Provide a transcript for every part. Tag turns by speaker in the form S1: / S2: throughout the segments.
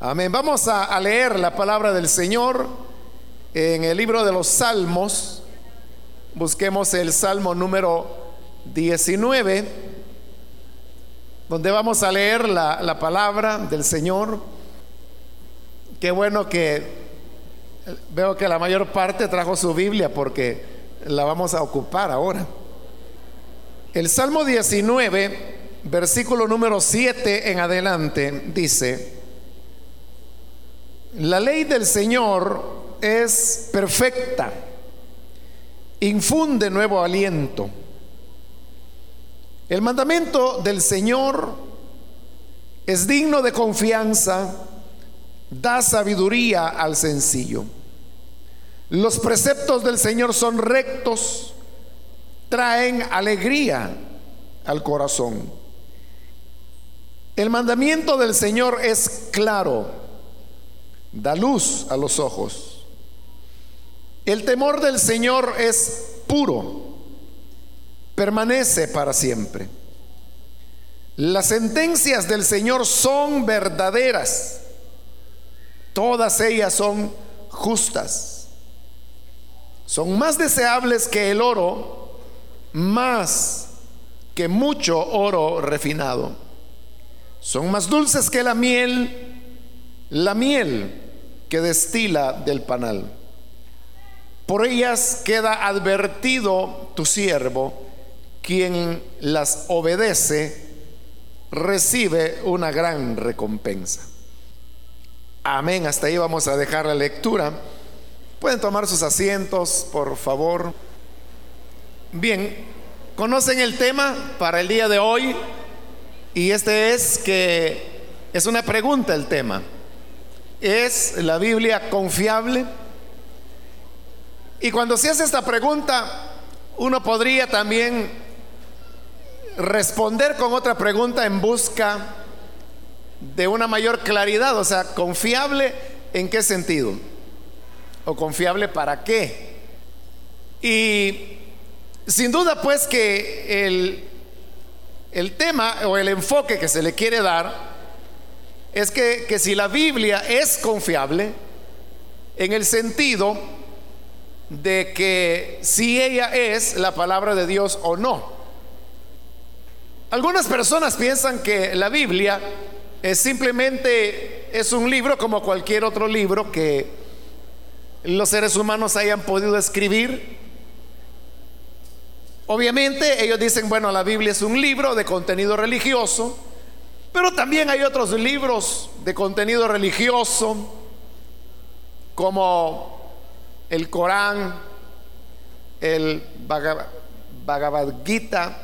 S1: Amén. Vamos a, leer la palabra del Señor en el libro de los Salmos. Busquemos el Salmo número 19, donde vamos a leer la, la palabra del Señor. Qué bueno que veo que la mayor parte trajo su Biblia porque la vamos a ocupar ahora. El Salmo 19, versículo número 7 en adelante, dice, la ley del Señor es perfecta, infunde nuevo aliento. El mandamiento del Señor es digno de confianza, da sabiduría al sencillo. Los preceptos del Señor son rectos, traen alegría al corazón. El mandamiento del Señor es claro, da luz a los ojos. El temor del Señor es puro, permanece para siempre. Las sentencias del Señor son verdaderas, todas ellas son justas, son más deseables que el oro, más que mucho oro refinado son más dulces que la miel, la miel que destila del panal. Por ellas queda advertido tu siervo, quien las obedece, recibe una gran recompensa. Amén. Hasta ahí vamos a dejar la lectura. Pueden tomar sus asientos, por favor. Bien, ¿conocen el tema para el día de hoy? Y este es que es una pregunta el tema. ¿Es la Biblia confiable? Y cuando se hace esta pregunta, uno podría también responder con otra pregunta en busca de una mayor claridad, o sea, confiable en qué sentido, o confiable para qué. Y sin duda pues que el el tema o el enfoque que se le quiere dar es que, que si la Biblia es confiable, en el sentido de que si ella es la palabra de Dios o no. Algunas personas piensan que la Biblia es simplemente es un libro como cualquier otro libro que los seres humanos hayan podido escribir Obviamente ellos dicen, bueno, la Biblia es un libro de contenido religioso, pero también hay otros libros de contenido religioso, como el Corán, el Bhagavad Gita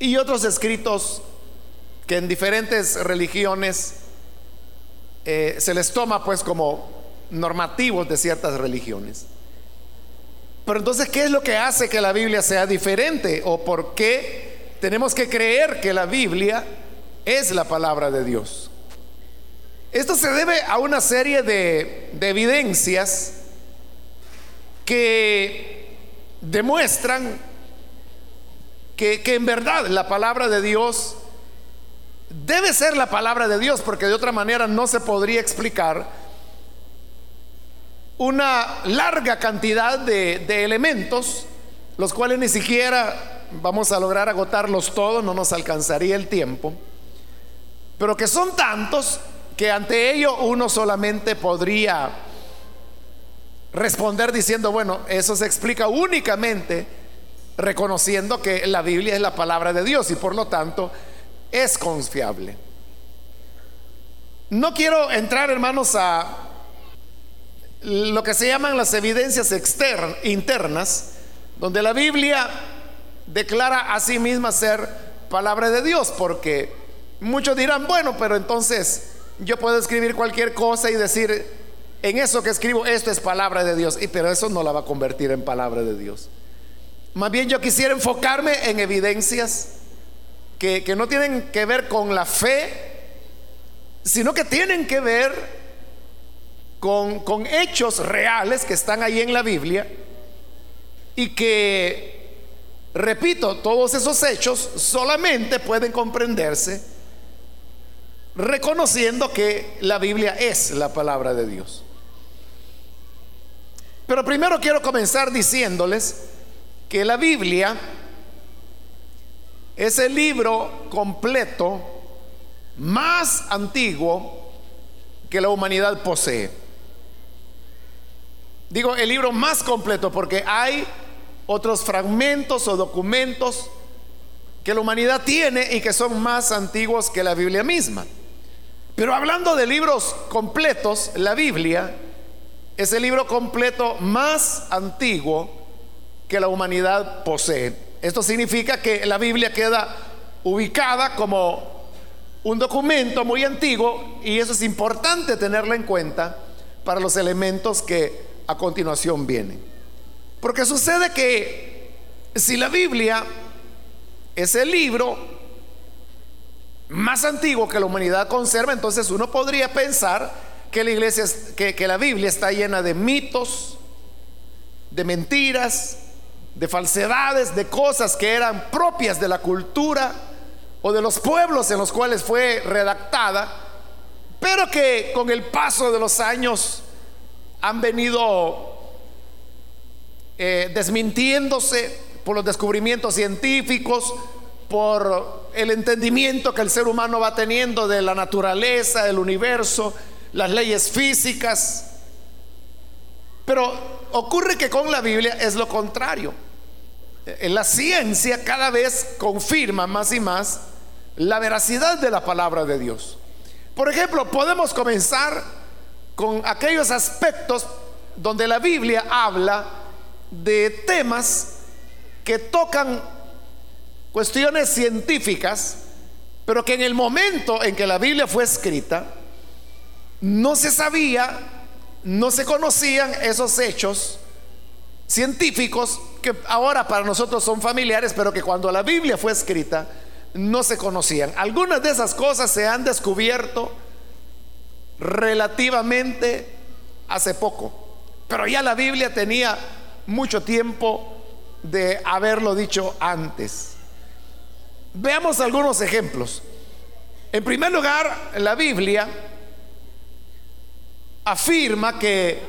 S1: y otros escritos que en diferentes religiones eh, se les toma pues como normativos de ciertas religiones. Pero entonces, ¿qué es lo que hace que la Biblia sea diferente? ¿O por qué tenemos que creer que la Biblia es la palabra de Dios? Esto se debe a una serie de, evidencias que demuestran que, en verdad la palabra de Dios debe ser la palabra de Dios, porque de otra manera no se podría explicar una larga cantidad de, elementos, los cuales ni siquiera vamos a lograr agotarlos todos, no nos alcanzaría el tiempo, pero que son tantos que ante ello uno solamente podría responder diciendo, bueno, eso se explica únicamente reconociendo que la Biblia es la palabra de Dios y por lo tanto es confiable. No quiero entrar, hermanos, a lo que se llaman las evidencias externas, internas, donde la Biblia declara a sí misma ser palabra de Dios, porque muchos dirán, bueno, pero entonces yo puedo escribir cualquier cosa y decir, en eso que escribo, esto es palabra de Dios, y, pero eso no la va a convertir en palabra de Dios. Más bien yo quisiera enfocarme en evidencias que, que no tienen que ver con la fe, sino que tienen que ver con, hechos reales que están ahí en la Biblia y que, repito, todos esos hechos solamente pueden comprenderse reconociendo que la Biblia es la palabra de Dios. Pero primero quiero comenzar diciéndoles que la Biblia es el libro completo más antiguo que la humanidad posee. Digo el libro más completo porque hay otros fragmentos o documentos que la humanidad tiene y que son más antiguos que la Biblia misma. Pero hablando de libros completos, la Biblia es el libro completo más antiguo que la humanidad posee. Esto significa que la Biblia queda ubicada como un documento muy antiguo y eso es importante tenerlo en cuenta para los elementos que a continuación vienen. Porque sucede que si la Biblia es el libro más antiguo que la humanidad conserva, entonces uno podría pensar que la iglesia, que, la Biblia está llena de mitos, de mentiras, de falsedades, de cosas que eran propias de la cultura o de los pueblos en los cuales fue redactada, pero que con el paso de los años han venido eh, desmintiéndose por los descubrimientos científicos, por el entendimiento que el ser humano va teniendo de la naturaleza, del universo, las leyes físicas. Pero ocurre que con la Biblia es lo contrario. En la ciencia cada vez confirma más y más la veracidad de la palabra de Dios. Por ejemplo, podemos comenzar con aquellos aspectos donde la Biblia habla de temas que tocan cuestiones científicas, pero que en el momento en que la Biblia fue escrita, no se sabía, no se conocían esos hechos científicos que ahora para nosotros son familiares, pero que cuando la Biblia fue escrita no se conocían. Algunas de esas cosas se han descubierto relativamente hace poco, pero ya la Biblia tenía mucho tiempo de haberlo dicho antes. Veamos algunos ejemplos. En primer lugar, la Biblia afirma que,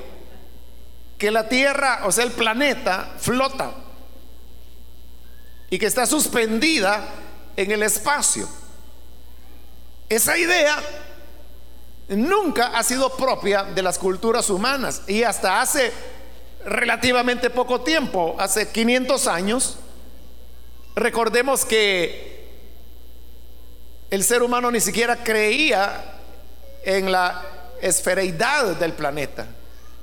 S1: que la Tierra, o sea, el planeta, flota y que está suspendida en el espacio. Esa idea nunca ha sido propia de las culturas humanas y hasta hace relativamente poco tiempo, hace 500 años, recordemos que el ser humano ni siquiera creía en la esfereidad del planeta.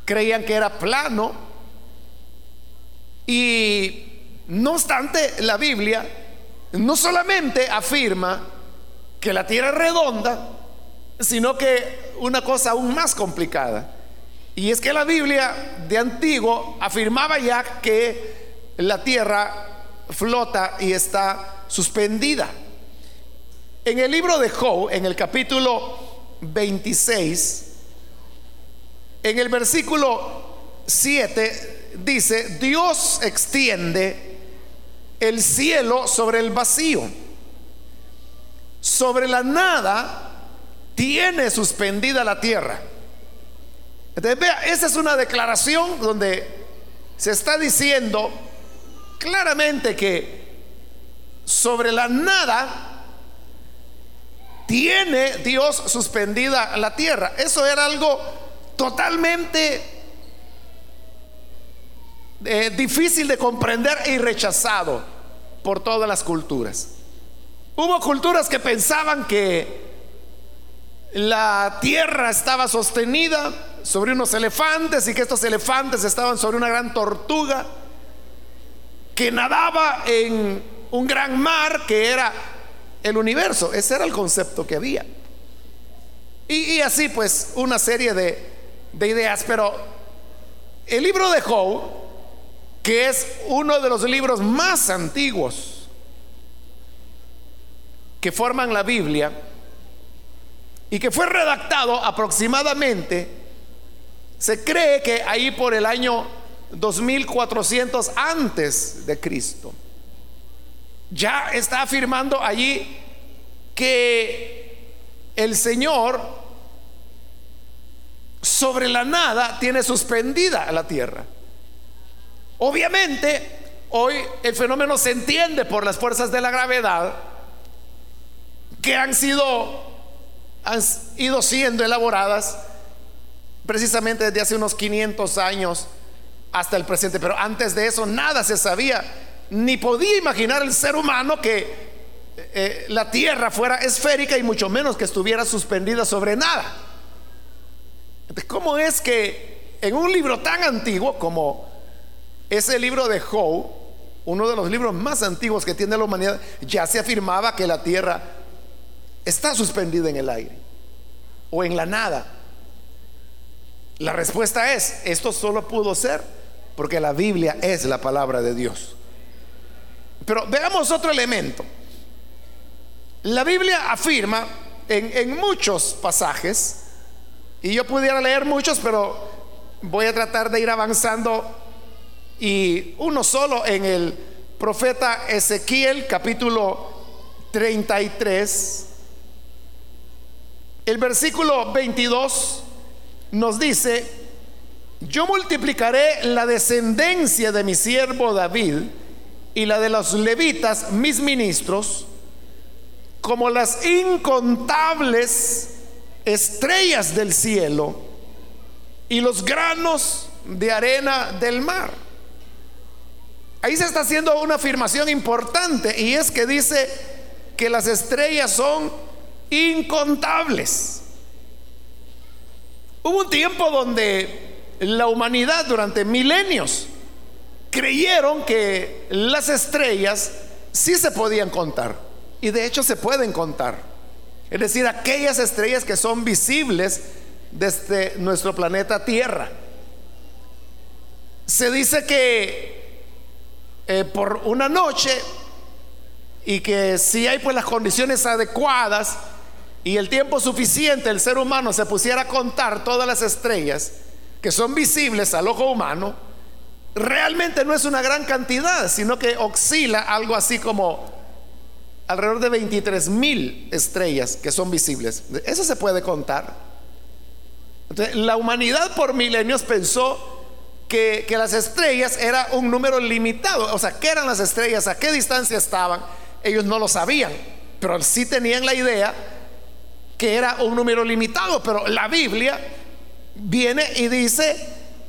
S1: Creían que era plano. Y no obstante, la Biblia no solamente afirma que la Tierra es redonda, sino que una cosa aún más complicada. Y es que la Biblia de antiguo afirmaba ya que la tierra flota y está suspendida. En el libro de Job, en el capítulo 26, en el versículo 7 dice, Dios extiende el cielo sobre el vacío, sobre la nada tiene suspendida la tierra. Vea, esa es una declaración donde se está diciendo claramente que sobre la nada tiene Dios suspendida la tierra. Eso era algo totalmente eh, difícil de comprender y rechazado por todas las culturas. Hubo culturas que pensaban que la tierra estaba sostenida sobre unos elefantes y que estos elefantes estaban sobre una gran tortuga que nadaba en un gran mar que era el universo. Ese era el concepto que había. Y, así pues una serie de, de ideas. Pero el libro de Job, que es uno de los libros más antiguos que forman la Biblia, y que fue redactado aproximadamente se cree que ahí por el año 2400 antes de Cristo, ya está afirmando allí que el Señor sobre la nada tiene suspendida la tierra. Obviamente, hoy el fenómeno se entiende por las fuerzas de la gravedad que han sido han ido siendo elaboradas precisamente desde hace unos 500 años hasta el presente, pero antes de eso nada se sabía, ni podía imaginar el ser humano que eh, la tierra fuera esférica y mucho menos que estuviera suspendida sobre nada. ¿Cómo es que en un libro tan antiguo como ese libro de Job, uno de los libros más antiguos que tiene la humanidad, ya se afirmaba que la tierra está suspendida en el aire o en la nada? La respuesta es, esto solo pudo ser porque la Biblia es la palabra de Dios. Pero veamos otro elemento. La Biblia afirma en, muchos pasajes, y yo pudiera leer muchos, pero voy a tratar de ir avanzando, y uno solo en el profeta Ezequiel capítulo 33, el versículo 22 nos dice, yo multiplicaré la descendencia de mi siervo David y la de los levitas, mis ministros, como las incontables estrellas del cielo y los granos de arena del mar. Ahí se está haciendo una afirmación importante y es que dice que las estrellas son incontables. Hubo un tiempo donde la humanidad durante milenios creyeron que las estrellas sí se podían contar. Y de hecho se pueden contar. Es decir, aquellas estrellas que son visibles desde nuestro planeta Tierra. Se dice que eh, por una noche y que si hay pues las condiciones adecuadas, y el tiempo suficiente el ser humano se pusiera a contar todas las estrellas que son visibles al ojo humano, realmente no es una gran cantidad, sino que oscila algo así como alrededor de 23 mil estrellas que son visibles. Eso se puede contar. La humanidad por milenios pensó que, que las estrellas era un número limitado. O sea, ¿qué eran las estrellas? ¿A qué distancia estaban? Ellos no lo sabían, pero sí tenían la idea que era un número limitado, pero la Biblia viene y dice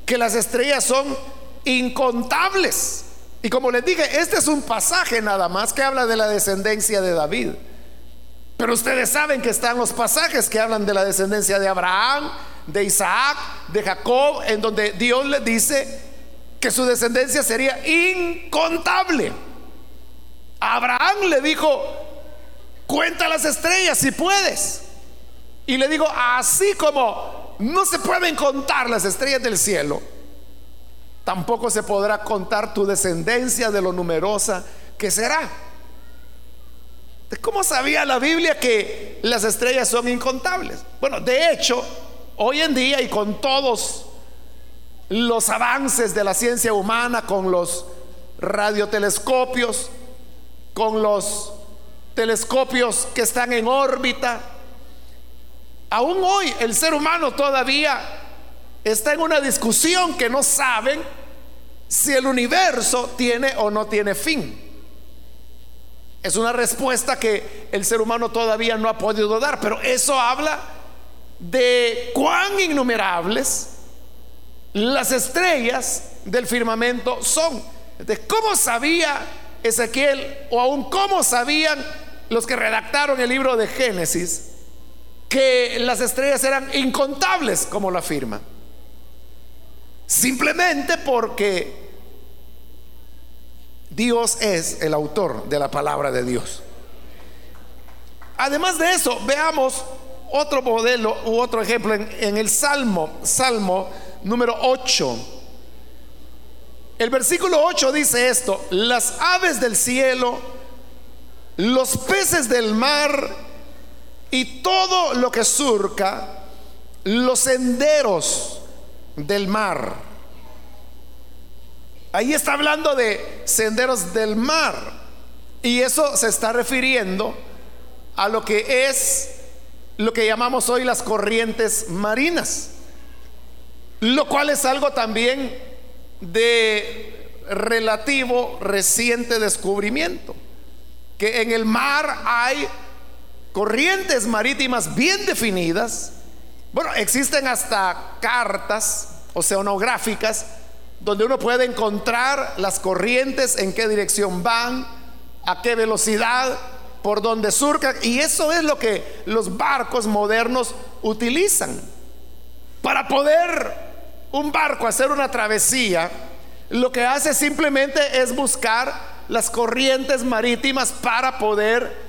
S1: que las estrellas son incontables. Y como les dije, este es un pasaje nada más que habla de la descendencia de David. Pero ustedes saben que están los pasajes que hablan de la descendencia de Abraham, de Isaac, de Jacob, en donde Dios le dice que su descendencia sería incontable. Abraham le dijo, cuenta las estrellas si puedes. Y le digo, así como no se pueden contar las estrellas del cielo, tampoco se podrá contar tu descendencia de lo numerosa que será. ¿Cómo sabía la Biblia que las estrellas son incontables? Bueno, de hecho, hoy en día y con todos los avances de la ciencia humana, con los radiotelescopios, con los telescopios que están en órbita, Aún hoy el ser humano todavía está en una discusión que no saben si el universo tiene o no tiene fin. Es una respuesta que el ser humano todavía no ha podido dar, pero eso habla de cuán innumerables las estrellas del firmamento son. De cómo sabía Ezequiel o aún cómo sabían los que redactaron el libro de Génesis que las estrellas eran incontables, como lo afirma. Simplemente porque Dios es el autor de la palabra de Dios. Además de eso, veamos otro modelo u otro ejemplo en, el Salmo, Salmo número 8. El versículo 8 dice esto, las aves del cielo, los peces del mar, y todo lo que surca los senderos del mar. Ahí está hablando de senderos del mar. Y eso se está refiriendo a lo que es lo que llamamos hoy las corrientes marinas, lo cual es algo también de relativo reciente descubrimiento, que en el mar hay corrientes marítimas bien definidas. Bueno, existen hasta cartas oceanográficas donde uno puede encontrar las corrientes, en qué dirección van, a qué velocidad, por donde surcan. Y eso es lo que los barcos modernos utilizan. Para poder un barco hacer una travesía, lo que hace simplemente es buscar las corrientes marítimas para poder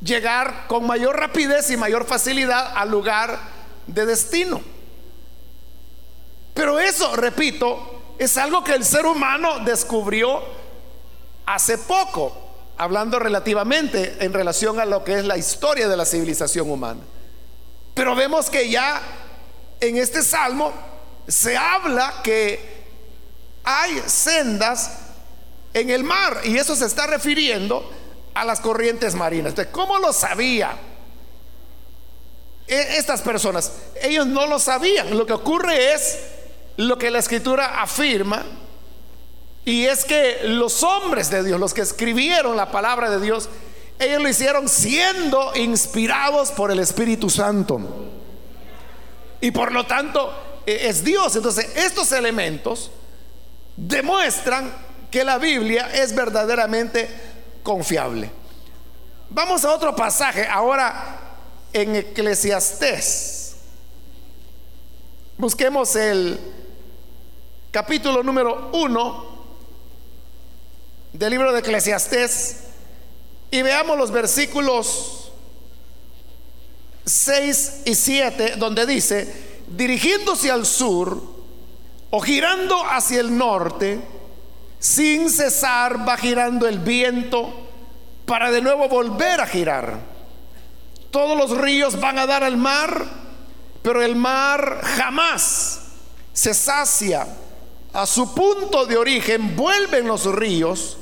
S1: llegar con mayor rapidez y mayor facilidad al lugar de destino. Pero eso, repito, es algo que el ser humano descubrió hace poco, hablando relativamente en relación a lo que es la historia de la civilización humana. Pero vemos que ya en este salmo se habla que hay sendas en el mar y eso se está refiriendo a las corrientes marinas. ¿cómo lo sabía? E, estas personas, ellos no lo sabían. Lo que ocurre es lo que la escritura afirma y es que los hombres de Dios, los que escribieron la palabra de Dios, ellos lo hicieron siendo inspirados por el Espíritu Santo. Y por lo tanto e, es Dios. Entonces estos elementos demuestran que la Biblia es verdaderamente confiable. Vamos a otro pasaje ahora en Eclesiastés. Busquemos el capítulo número 1 del libro de Eclesiastés y veamos los versículos 6 y 7 donde dice, dirigiéndose al sur o girando hacia el norte, sin cesar va girando el viento para de nuevo volver a girar. Todos los ríos van a dar al mar, pero el mar jamás se sacia. A su punto de origen vuelven los ríos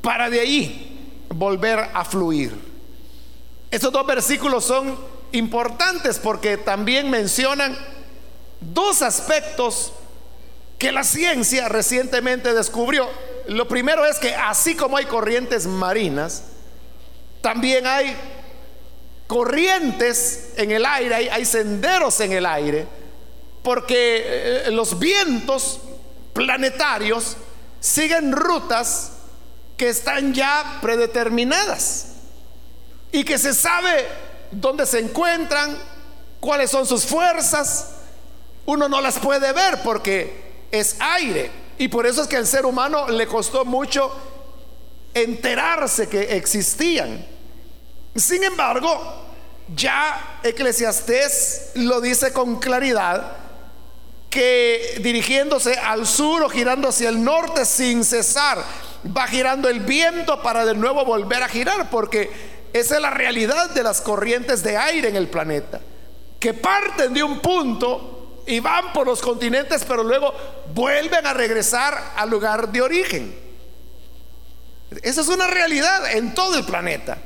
S1: para de ahí volver a fluir. Estos dos versículos son importantes porque también mencionan dos aspectos que la ciencia recientemente descubrió. Lo primero es que así como hay corrientes marinas, también hay corrientes en el aire, hay, hay senderos en el aire, porque eh, los vientos planetarios siguen rutas que están ya predeterminadas y que se sabe dónde se encuentran, cuáles son sus fuerzas. Uno no las puede ver porque es aire. Y por eso es que al ser humano le costó mucho enterarse que existían. Sin embargo, ya Eclesiastés lo dice con claridad que dirigiéndose al sur o girando hacia el norte sin cesar, va girando el viento para de nuevo volver a girar, porque esa es la realidad de las corrientes de aire en el planeta, que parten de un punto y van por los continentes, pero luego vuelven a regresar al lugar de origen. Esa es una realidad en todo el planeta.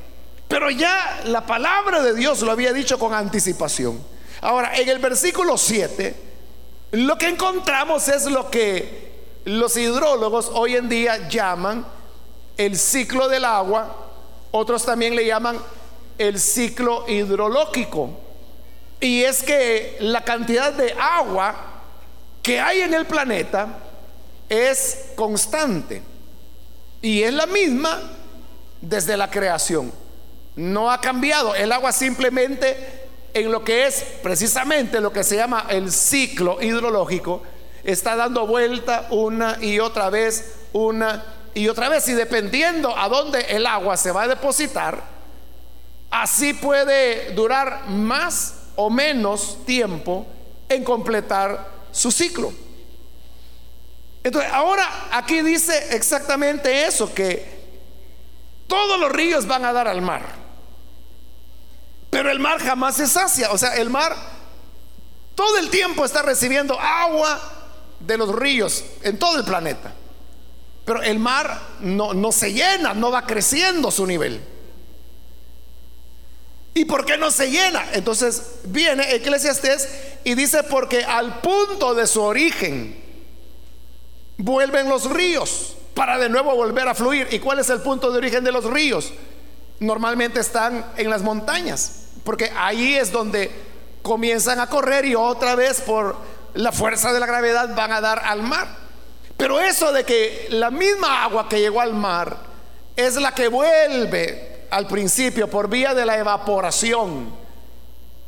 S1: Pero ya la palabra de Dios lo había dicho con anticipación. Ahora, en el versículo 7, lo que encontramos es lo que los hidrólogos hoy en día llaman el ciclo del agua, otros también le llaman el ciclo hidrológico. Y es que la cantidad de agua que hay en el planeta es constante. Y es la misma desde la creación. No ha cambiado. El agua simplemente en lo que es precisamente lo que se llama el ciclo hidrológico está dando vuelta una y otra vez, una y otra vez. Y dependiendo a dónde el agua se va a depositar, así puede durar más o menos tiempo en completar su ciclo. Entonces, ahora aquí dice exactamente eso, que todos los ríos van a dar al mar. Pero el mar jamás se sacia. O sea, el mar todo el tiempo está recibiendo agua de los ríos en todo el planeta. Pero el mar no, no se llena, no va creciendo su nivel. ¿Y por qué no se llena? Entonces viene Eclesiastés y dice porque al punto de su origen vuelven los ríos para de nuevo volver a fluir. ¿Y cuál es el punto de origen de los ríos? Normalmente están en las montañas, porque ahí es donde comienzan a correr y otra vez por la fuerza de la gravedad van a dar al mar. Pero eso de que la misma agua que llegó al mar es la que vuelve al principio por vía de la evaporación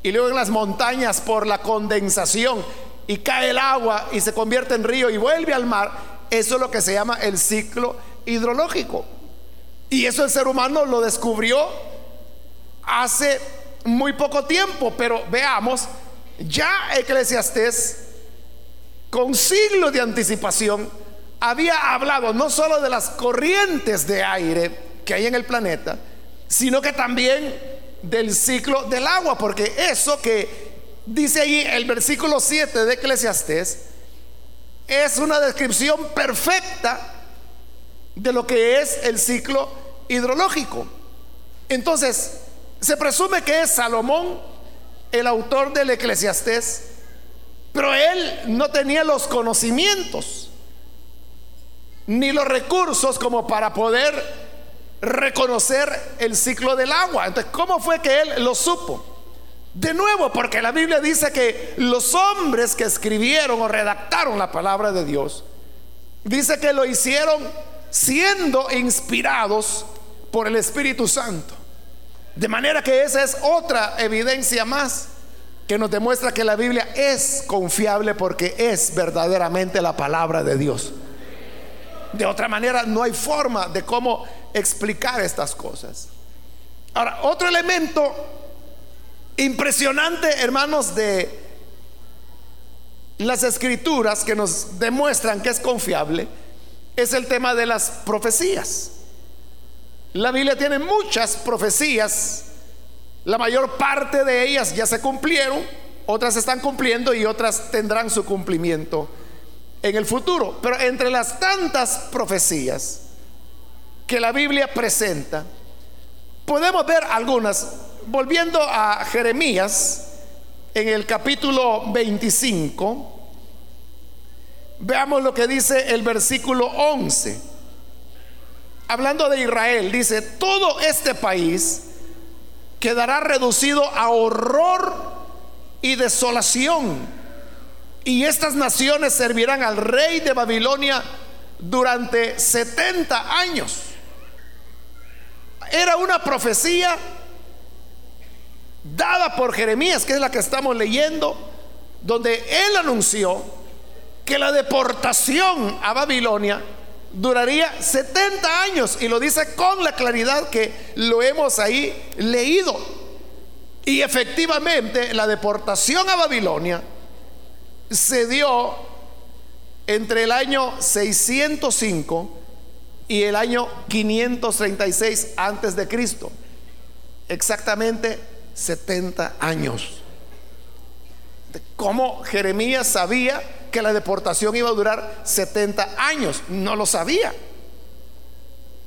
S1: y luego en las montañas por la condensación y cae el agua y se convierte en río y vuelve al mar, eso es lo que se llama el ciclo hidrológico. Y eso el ser humano lo descubrió hace muy poco tiempo, pero veamos, ya Eclesiastés, con siglos de anticipación, había hablado no solo de las corrientes de aire que hay en el planeta, sino que también del ciclo del agua, porque eso que dice ahí el versículo 7 de Eclesiastés es una descripción perfecta de lo que es el ciclo hidrológico. Entonces, se presume que es Salomón el autor del Eclesiastés, pero él no tenía los conocimientos ni los recursos como para poder reconocer el ciclo del agua. Entonces, ¿cómo fue que él lo supo? De nuevo, porque la Biblia dice que los hombres que escribieron o redactaron la palabra de Dios, dice que lo hicieron siendo inspirados por el Espíritu Santo. De manera que esa es otra evidencia más que nos demuestra que la Biblia es confiable porque es verdaderamente la palabra de Dios. De otra manera no hay forma de cómo explicar estas cosas. Ahora, otro elemento impresionante, hermanos, de las escrituras que nos demuestran que es confiable, es el tema de las profecías. La Biblia tiene muchas profecías, la mayor parte de ellas ya se cumplieron, otras están cumpliendo y otras tendrán su cumplimiento en el futuro. Pero entre las tantas profecías que la Biblia presenta, podemos ver algunas. Volviendo a Jeremías, en el capítulo 25, veamos lo que dice el versículo 11 hablando de Israel, dice, todo este país quedará reducido a horror y desolación. Y estas naciones servirán al rey de Babilonia durante 70 años. Era una profecía dada por Jeremías, que es la que estamos leyendo, donde él anunció que la deportación a Babilonia duraría 70 años y lo dice con la claridad que lo hemos ahí leído. Y efectivamente la deportación a Babilonia se dio entre el año 605 y el año 536 antes de Cristo. Exactamente 70 años. ¿Cómo Jeremías sabía que la deportación iba a durar 70 años. No lo sabía.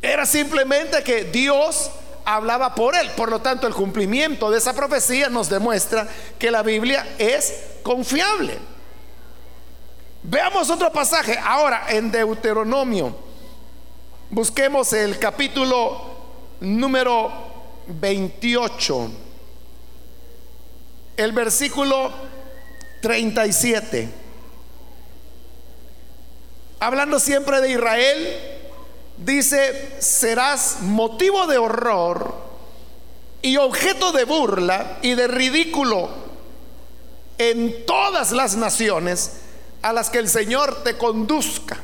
S1: Era simplemente que Dios hablaba por él. Por lo tanto, el cumplimiento de esa profecía nos demuestra que la Biblia es confiable. Veamos otro pasaje ahora en Deuteronomio. Busquemos el capítulo número 28. El versículo 37 hablando siempre de Israel, dice, serás motivo de horror y objeto de burla y de ridículo en todas las naciones a las que el Señor te conduzca.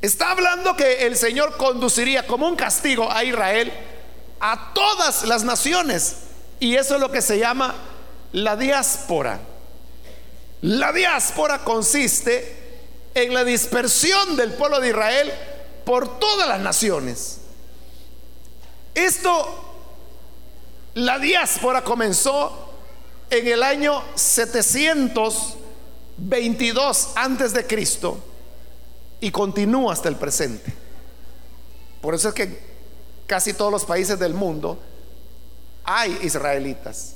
S1: Está hablando que el Señor conduciría como un castigo a Israel a todas las naciones. Y eso es lo que se llama la diáspora. La diáspora consiste en la dispersión del pueblo de Israel por todas las naciones. Esto, la diáspora comenzó en el año 722 antes de Cristo y continúa hasta el presente. Por eso es que casi todos los países del mundo hay israelitas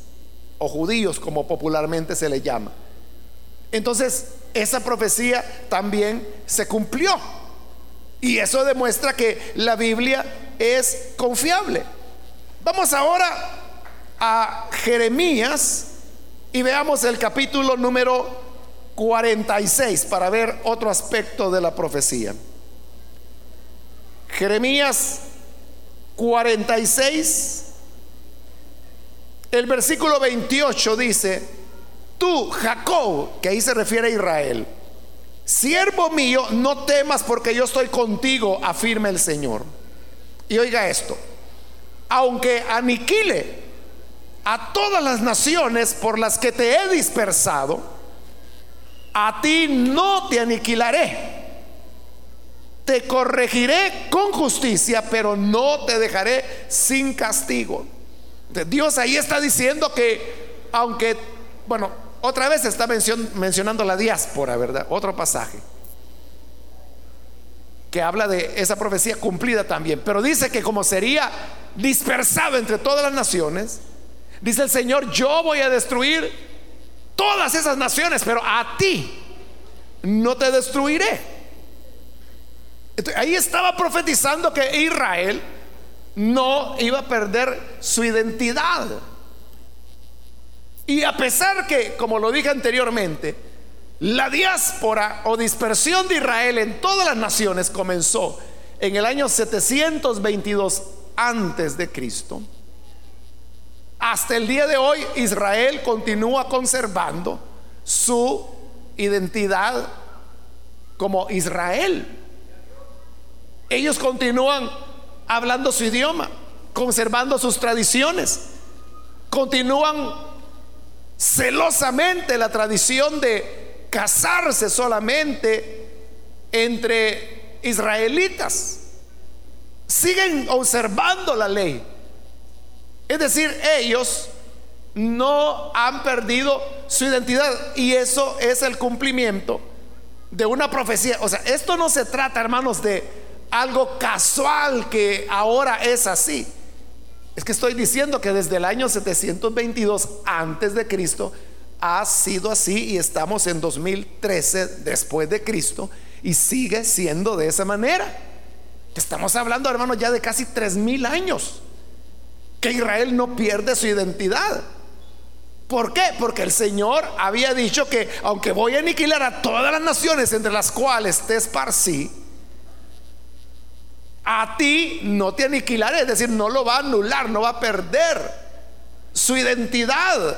S1: o judíos como popularmente se le llama. Entonces, esa profecía también se cumplió. Y eso demuestra que la Biblia es confiable. Vamos ahora a Jeremías y veamos el capítulo número 46 para ver otro aspecto de la profecía. Jeremías 46, el versículo 28 dice, tú, Jacob, que ahí se refiere a Israel, siervo mío, no temas porque yo estoy contigo, afirma el Señor. Y oiga esto, aunque aniquile a todas las naciones por las que te he dispersado, a ti no te aniquilaré. Te corregiré con justicia, pero no te dejaré sin castigo. Dios ahí está diciendo que, aunque, bueno, otra vez está mencionando la diáspora, ¿verdad? Otro pasaje que habla de esa profecía cumplida también. Pero dice que como sería dispersado entre todas las naciones, dice el Señor, yo voy a destruir todas esas naciones, pero a ti no te destruiré. ahí estaba profetizando que Israel no iba a perder su identidad. Y a pesar que, como lo dije anteriormente, la diáspora o dispersión de Israel en todas las naciones comenzó en el año 722 antes de Cristo. Hasta el día de hoy Israel continúa conservando su identidad como Israel. Ellos continúan hablando su idioma, conservando sus tradiciones, continúan celosamente la tradición de casarse solamente entre israelitas. Siguen observando la ley. Es decir, ellos no han perdido su identidad y eso es el cumplimiento de una profecía. O sea, esto no se trata, hermanos, de algo casual que ahora es así. Es que estoy diciendo que desde el año 722 antes de Cristo ha sido así y estamos en 2013 después de Cristo y sigue siendo de esa manera. Estamos hablando, hermanos, ya de casi tres mil años que Israel no pierde su identidad. ¿Por qué? Porque el Señor había dicho que aunque voy a aniquilar a todas las naciones entre las cuales te esparcí, a ti no te aniquilaré, es decir, no lo va a anular, no va a perder su identidad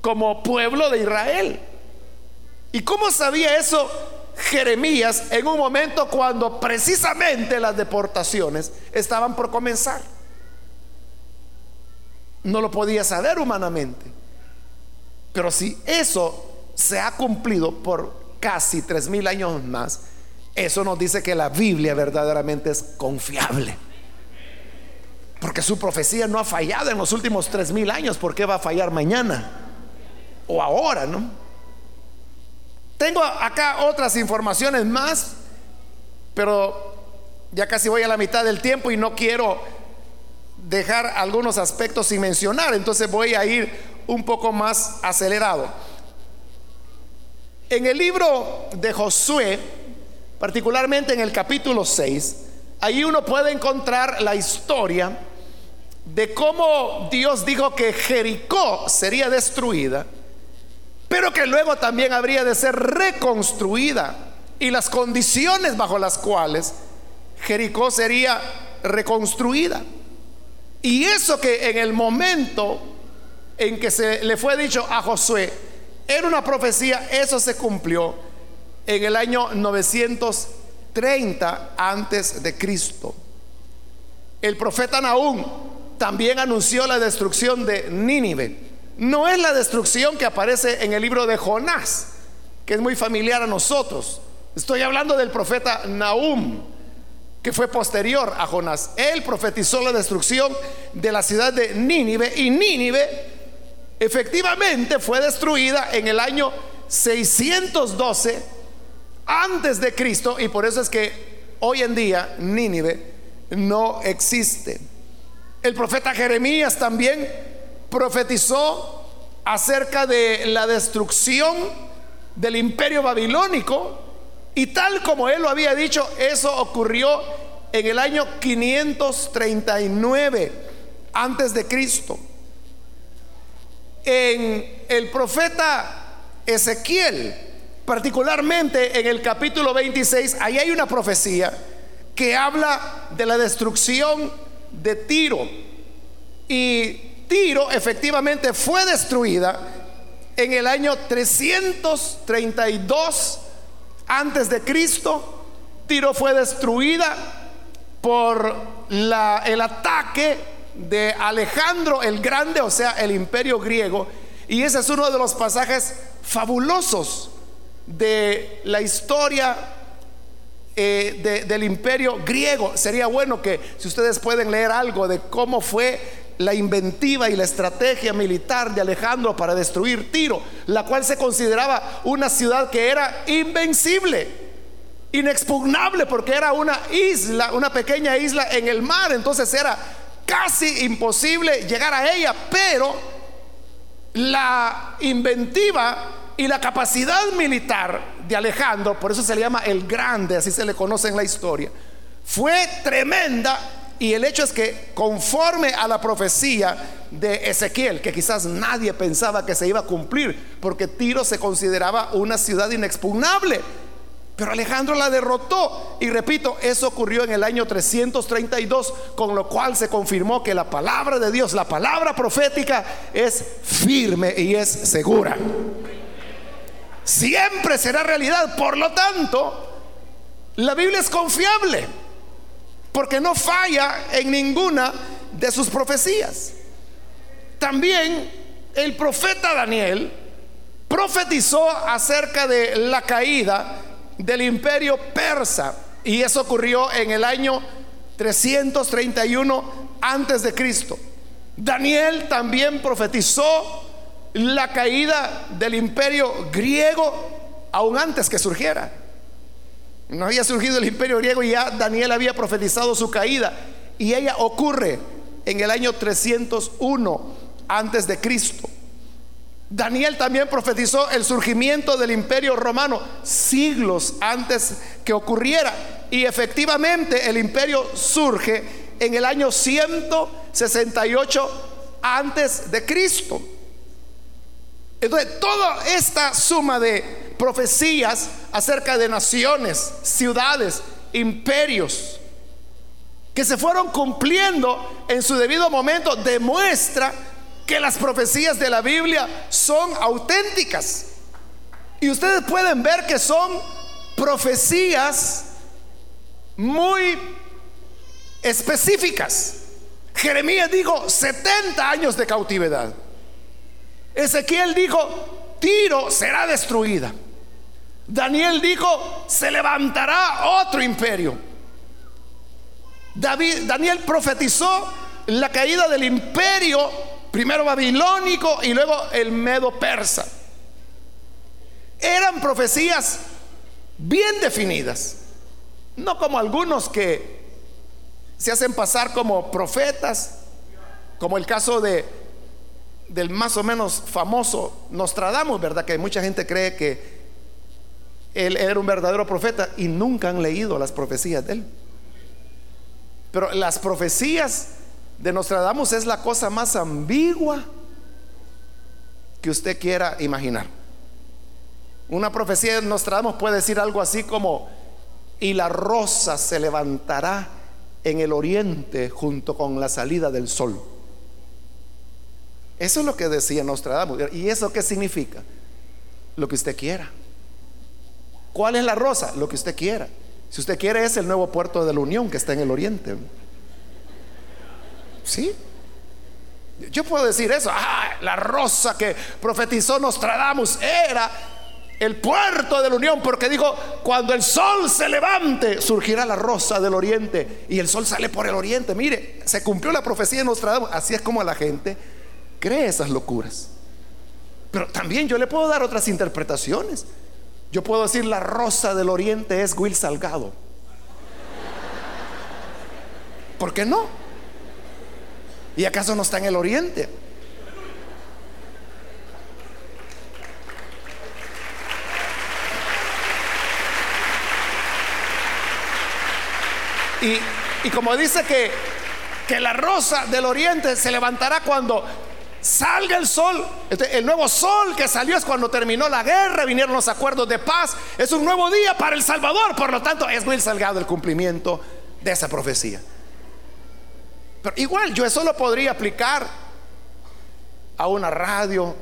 S1: como pueblo de Israel. ¿Y cómo sabía eso Jeremías en un momento cuando precisamente las deportaciones estaban por comenzar? No lo podía saber humanamente. Pero si eso se ha cumplido por casi tres mil años más, eso nos dice que la Biblia verdaderamente es confiable. Porque su profecía no ha fallado en los últimos tres mil años. ¿Por qué va a fallar mañana? O ahora, ¿no? Tengo acá otras informaciones más, pero ya casi voy a la mitad del tiempo y no quiero dejar algunos aspectos sin mencionar. Entonces voy a ir un poco más acelerado. En el libro de Josué, particularmente en el capítulo 6, ahí uno puede encontrar la historia de cómo Dios dijo que Jericó sería destruida, pero que luego también habría de ser reconstruida y las condiciones bajo las cuales Jericó sería reconstruida. Y eso que en el momento en que se le fue dicho a Josué, era una profecía, eso se cumplió en el año 930 antes de Cristo. El profeta Nahum también anunció la destrucción de Nínive. No es la destrucción que aparece en el libro de Jonás, que es muy familiar a nosotros. Estoy hablando del profeta Nahum, que fue posterior a Jonás. Él profetizó la destrucción de la ciudad de Nínive y Nínive efectivamente fue destruida en el año 612 antes de Cristo y por eso es que hoy en día Nínive no existe. El profeta Jeremías también profetizó acerca de la destrucción del imperio babilónico y tal como él lo había dicho, eso ocurrió en el año 539 antes de Cristo. En el profeta Ezequiel, particularmente en el capítulo 26, ahí hay una profecía que habla de la destrucción de Tiro. Y Tiro efectivamente fue destruida en el año 332 antes de Cristo. Tiro fue destruida por el ataque de Alejandro el Grande, o sea, el imperio griego. Y ese es uno de los pasajes fabulosos de la historia eh, del imperio griego. Sería bueno que si ustedes pueden leer algo de cómo fue la inventiva y la estrategia militar de Alejandro para destruir Tiro, la cual se consideraba una ciudad que era invencible, inexpugnable, porque era una isla, una pequeña isla en el mar, entonces era casi imposible llegar a ella, pero la inventiva y la capacidad militar de Alejandro, por eso se le llama el grande, así se le conoce en la historia, fue tremenda y el hecho es que conforme a la profecía de Ezequiel, que quizás nadie pensaba que se iba a cumplir, porque Tiro se consideraba una ciudad inexpugnable, pero Alejandro la derrotó. Y repito, eso ocurrió en el año 332, con lo cual se confirmó que la palabra de Dios, la palabra profética, es firme y es segura siempre será realidad. Por lo tanto, la Biblia es confiable porque no falla en ninguna de sus profecías. También el profeta Daniel profetizó acerca de la caída del imperio persa y eso ocurrió en el año 331 antes de Cristo. Daniel también profetizó la caída del imperio griego aún antes que surgiera. No había surgido el imperio griego y ya Daniel había profetizado su caída. Y ella ocurre en el año 301 antes de Cristo. Daniel también profetizó el surgimiento del imperio romano siglos antes que ocurriera. Y efectivamente el imperio surge en el año 168 antes de Cristo. Entonces, toda esta suma de profecías acerca de naciones, ciudades, imperios, que se fueron cumpliendo en su debido momento, demuestra que las profecías de la Biblia son auténticas. Y ustedes pueden ver que son profecías muy específicas. Jeremías dijo 70 años de cautividad. Ezequiel dijo, Tiro será destruida. Daniel dijo, se levantará otro imperio. David, Daniel profetizó la caída del imperio, primero babilónico y luego el medo persa. Eran profecías bien definidas, no como algunos que se hacen pasar como profetas, como el caso de del más o menos famoso Nostradamus, ¿verdad? Que mucha gente cree que él era un verdadero profeta y nunca han leído las profecías de él. Pero las profecías de Nostradamus es la cosa más ambigua que usted quiera imaginar. Una profecía de Nostradamus puede decir algo así como, y la rosa se levantará en el oriente junto con la salida del sol. Eso es lo que decía Nostradamus. ¿Y eso qué significa? Lo que usted quiera. ¿Cuál es la rosa? Lo que usted quiera. Si usted quiere es el nuevo puerto de la Unión que está en el oriente. ¿Sí? Yo puedo decir eso. Ah, la rosa que profetizó Nostradamus era el puerto de la Unión, porque dijo, cuando el sol se levante, surgirá la rosa del oriente. Y el sol sale por el oriente. Mire, se cumplió la profecía de Nostradamus. Así es como la gente cree esas locuras. Pero también yo le puedo dar otras interpretaciones. Yo puedo decir la rosa del oriente es Will Salgado. ¿Por qué no? ¿Y acaso no está en el oriente? Y, como dice que, que la rosa del oriente se levantará cuando salga el sol. Este, el nuevo sol que salió es cuando terminó la guerra, vinieron los acuerdos de paz. Es un nuevo día para el Salvador. Por lo tanto, es muy salgado el cumplimiento de esa profecía. Pero igual, yo eso lo podría aplicar a una radio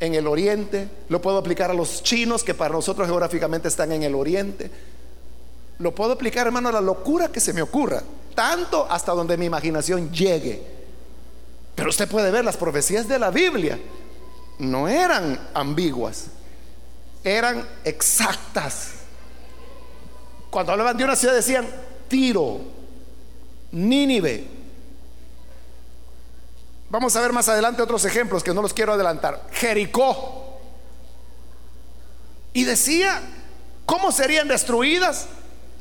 S1: en el oriente. Lo puedo aplicar a los chinos que para nosotros geográficamente están en el oriente lo puedo aplicar, hermano, a la locura que se me ocurra, tanto hasta donde mi imaginación llegue. Pero usted puede ver, las profecías de la Biblia no eran ambiguas, eran exactas. Cuando hablaban de una ciudad decían Tiro, Nínive. Vamos a ver más adelante otros ejemplos que no los quiero adelantar. Jericó. Y decía cómo serían destruidas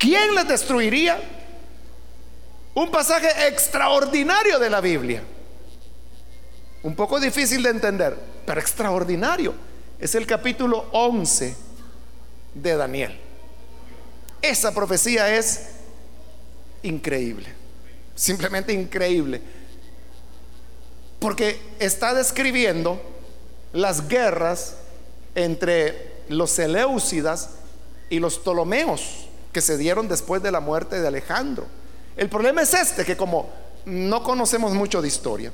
S1: ¿Quién les destruiría? Un pasaje extraordinario de la Biblia. Un poco difícil de entender, pero extraordinario. Es el capítulo 11 de Daniel. Esa profecía es increíble, simplemente increíble, porque está describiendo las guerras entre los Seleucidas y los Ptolomeos que se dieron después de la muerte de Alejandro. El problema es este, que como no conocemos mucho de historia,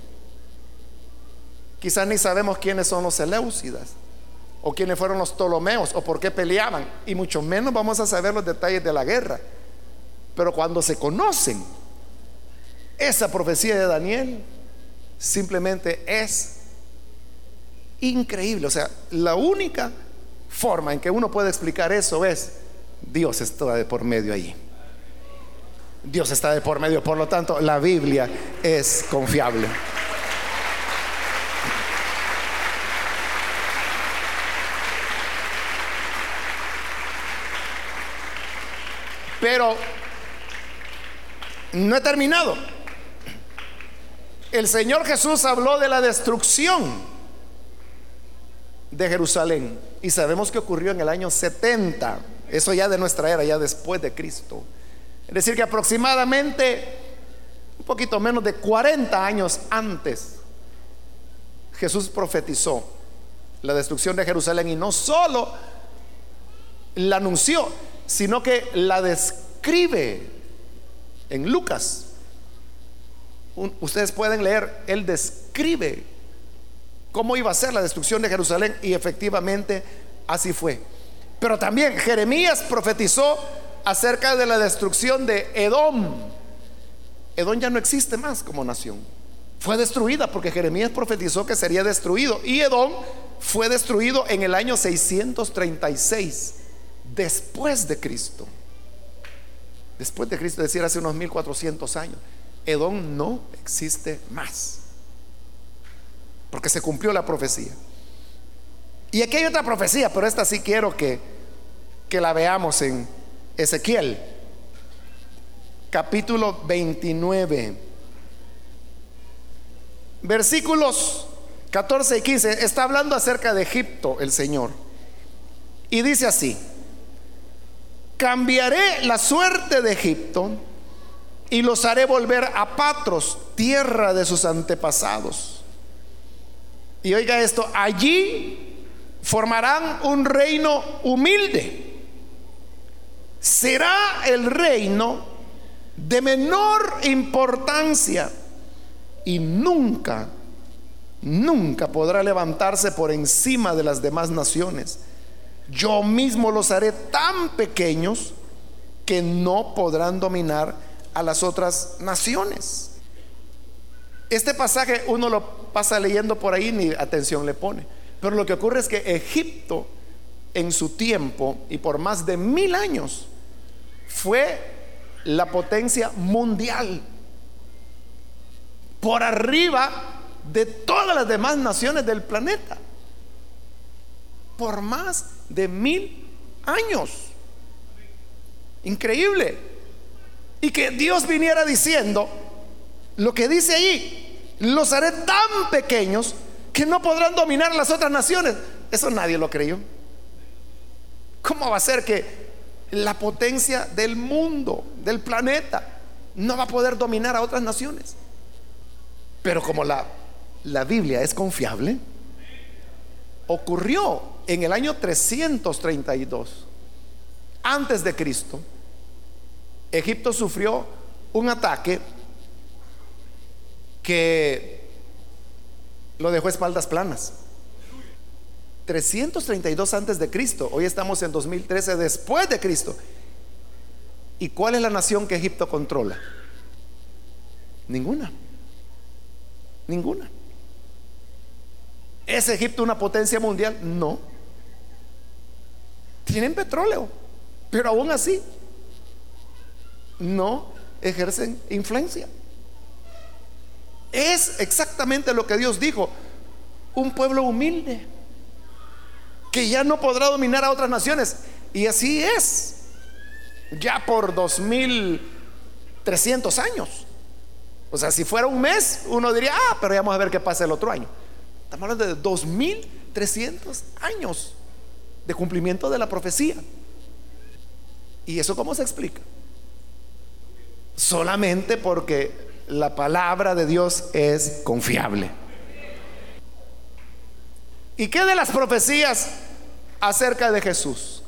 S1: quizás ni sabemos quiénes son los Seleucidas, o quiénes fueron los Ptolomeos, o por qué peleaban, y mucho menos vamos a saber los detalles de la guerra. Pero cuando se conocen, esa profecía de Daniel simplemente es increíble. O sea, la única forma en que uno puede explicar eso es Dios está de por medio ahí. Dios está de por medio, por lo tanto, la Biblia es confiable. Pero no he terminado. El Señor Jesús habló de la destrucción de Jerusalén y sabemos que ocurrió en el año 70 eso ya de nuestra era, ya después de Cristo. Es decir, que aproximadamente un poquito menos de 40 años antes, Jesús profetizó la destrucción de Jerusalén y no solo la anunció, sino que la describe en Lucas. ustedes pueden leer, él describe cómo iba a ser la destrucción de Jerusalén y efectivamente así fue. Pero también Jeremías profetizó acerca de la destrucción de Edom. Edom ya no existe más como nación. Fue destruida porque Jeremías profetizó que sería destruido. Y Edom fue destruido en el año 636 después de Cristo. Después de Cristo, es decir, hace unos 1400 años. Edom no existe más. Porque se cumplió la profecía. Y aquí hay otra profecía, pero esta sí quiero que, que la veamos en Ezequiel, capítulo 29, versículos 14 y 15. Está hablando acerca de Egipto el Señor. Y dice así, cambiaré la suerte de Egipto y los haré volver a Patros, tierra de sus antepasados. Y oiga esto, allí formarán un reino humilde. Será el reino de menor importancia y nunca, nunca podrá levantarse por encima de las demás naciones. Yo mismo los haré tan pequeños que no podrán dominar a las otras naciones. Este pasaje uno lo pasa leyendo por ahí ni atención le pone. Pero lo que ocurre es que Egipto en su tiempo y por más de mil años fue la potencia mundial por arriba de todas las demás naciones del planeta por más de mil años increíble y que Dios viniera diciendo lo que dice ahí los haré tan pequeños que no podrán dominar las otras naciones. Eso nadie lo creyó. ¿Cómo va a ser que la potencia del mundo, del planeta, no va a poder dominar a otras naciones? Pero como la, la Biblia es confiable, ocurrió en el año 332 antes de Cristo. Egipto sufrió un ataque que lo dejó espaldas planas. 332 antes de Cristo. Hoy estamos en 2013 después de Cristo. ¿Y cuál es la nación que Egipto controla? Ninguna. Ninguna. ¿Es Egipto una potencia mundial? No. Tienen petróleo, pero aún así no ejercen influencia. Es exactamente lo que Dios dijo. Un pueblo humilde que ya no podrá dominar a otras naciones. Y así es. Ya por 2300 años. O sea, si fuera un mes, uno diría, ah, pero ya vamos a ver qué pasa el otro año. Estamos hablando de 2300 años de cumplimiento de la profecía. ¿Y eso cómo se explica? Solamente porque la palabra de Dios es confiable. ¿Y qué de las profecías acerca de Jesús?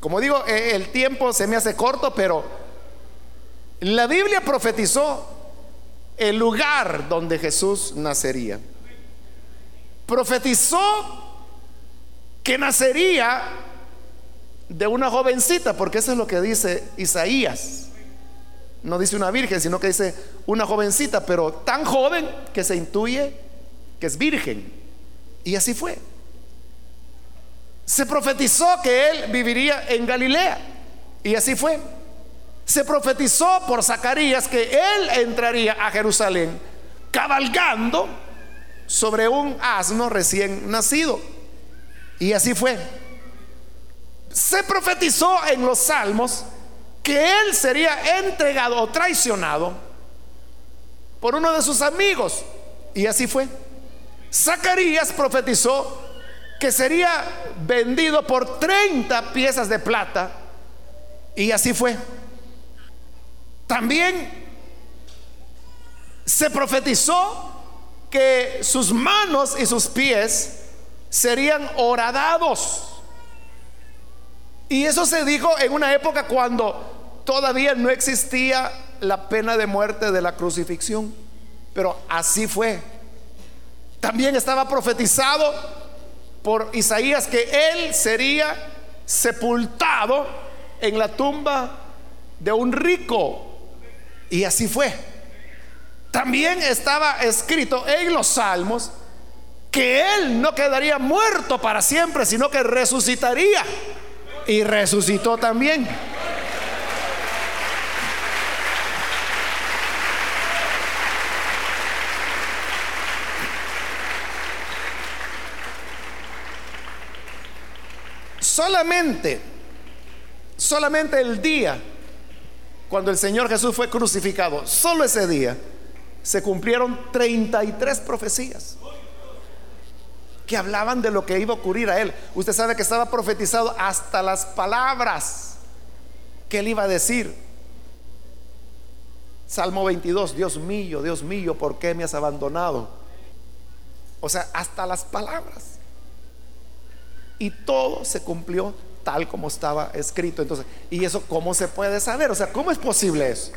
S1: Como digo, eh, el tiempo se me hace corto, pero la Biblia profetizó el lugar donde Jesús nacería. Profetizó que nacería de una jovencita, porque eso es lo que dice Isaías. No dice una virgen, sino que dice una jovencita, pero tan joven que se intuye que es virgen. Y así fue. Se profetizó que él viviría en Galilea. Y así fue. Se profetizó por Zacarías que él entraría a Jerusalén cabalgando sobre un asno recién nacido. Y así fue. Se profetizó en los salmos que él sería entregado o traicionado por uno de sus amigos. Y así fue. Zacarías profetizó que sería vendido por 30 piezas de plata. Y así fue. También se profetizó que sus manos y sus pies serían horadados. Y eso se dijo en una época cuando todavía no existía la pena de muerte de la crucifixión. Pero así fue. También estaba profetizado por Isaías que él sería sepultado en la tumba de un rico. Y así fue. También estaba escrito en los salmos que él no quedaría muerto para siempre, sino que resucitaría y resucitó también. Solamente, solamente el día cuando el Señor Jesús fue crucificado, solo ese día, se cumplieron 33 profecías que hablaban de lo que iba a ocurrir a él. Usted sabe que estaba profetizado hasta las palabras que él iba a decir. Salmo 22, Dios mío, Dios mío, ¿por qué me has abandonado? O sea, hasta las palabras. Y todo se cumplió tal como estaba escrito. Entonces, ¿y eso cómo se puede saber? O sea, ¿cómo es posible eso?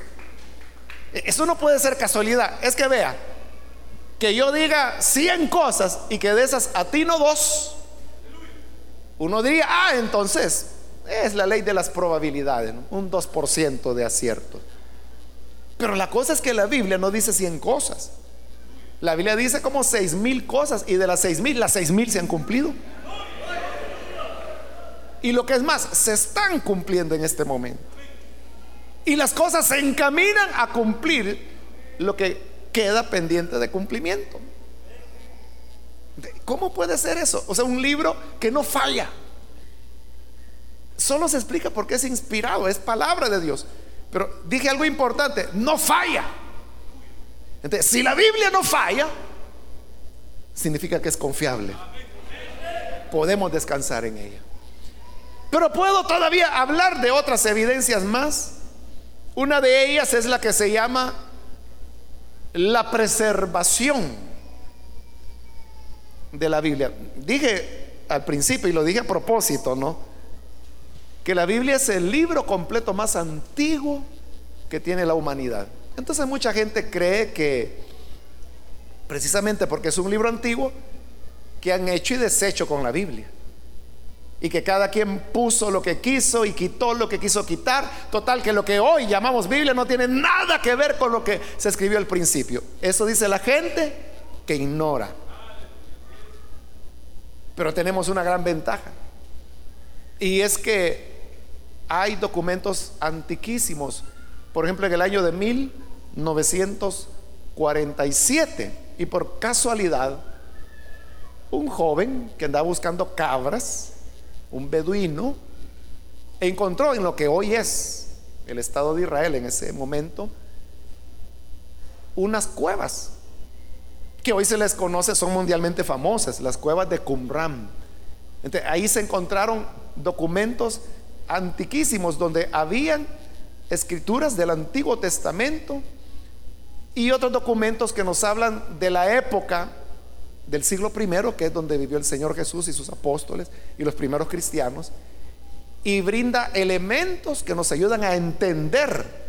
S1: Eso no puede ser casualidad. Es que vea, que yo diga 100 cosas y que de esas atino dos, uno diría, ah, entonces es la ley de las probabilidades, un 2% de acierto. Pero la cosa es que la Biblia no dice 100 cosas. La Biblia dice como 6 mil cosas y de las 6 mil, las 6 mil se han cumplido. Y lo que es más, se están cumpliendo en este momento. Y las cosas se encaminan a cumplir lo que queda pendiente de cumplimiento. ¿Cómo puede ser eso? O sea, un libro que no falla. Solo se explica porque es inspirado, es palabra de Dios. Pero dije algo importante, no falla. Entonces, si la Biblia no falla, significa que es confiable. Podemos descansar en ella. Pero puedo todavía hablar de otras evidencias más. Una de ellas es la que se llama la preservación de la Biblia. Dije al principio y lo dije a propósito, ¿no? Que la Biblia es el libro completo más antiguo que tiene la humanidad. Entonces mucha gente cree que precisamente porque es un libro antiguo, que han hecho y deshecho con la Biblia. Y que cada quien puso lo que quiso y quitó lo que quiso quitar. Total, que lo que hoy llamamos Biblia no tiene nada que ver con lo que se escribió al principio. Eso dice la gente que ignora. Pero tenemos una gran ventaja. Y es que hay documentos antiquísimos. Por ejemplo, en el año de 1947. Y por casualidad, un joven que andaba buscando cabras, un beduino, encontró en lo que hoy es el Estado de Israel en ese momento unas cuevas que hoy se les conoce, son mundialmente famosas, las cuevas de Qumran. ahí se encontraron documentos antiquísimos donde habían escrituras del Antiguo Testamento y otros documentos que nos hablan de la época del siglo I, que es donde vivió el Señor Jesús y sus apóstoles y los primeros cristianos, y brinda elementos que nos ayudan a entender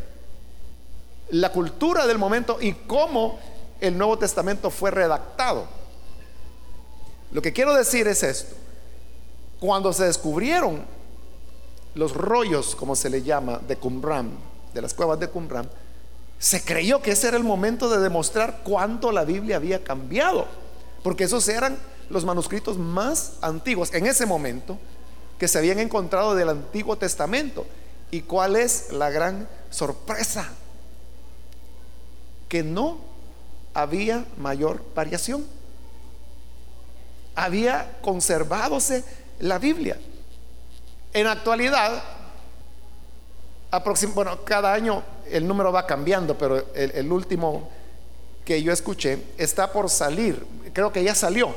S1: la cultura del momento y cómo el Nuevo Testamento fue redactado. Lo que quiero decir es esto. Cuando se descubrieron los rollos, como se le llama, de Qumran, de las cuevas de Qumran, se creyó que ese era el momento de demostrar cuánto la Biblia había cambiado porque esos eran los manuscritos más antiguos en ese momento que se habían encontrado del Antiguo Testamento. ¿Y cuál es la gran sorpresa? Que no había mayor variación. Había conservadose la Biblia. En la actualidad, bueno, cada año el número va cambiando, pero el, el último que yo escuché está por salir creo que ya salió,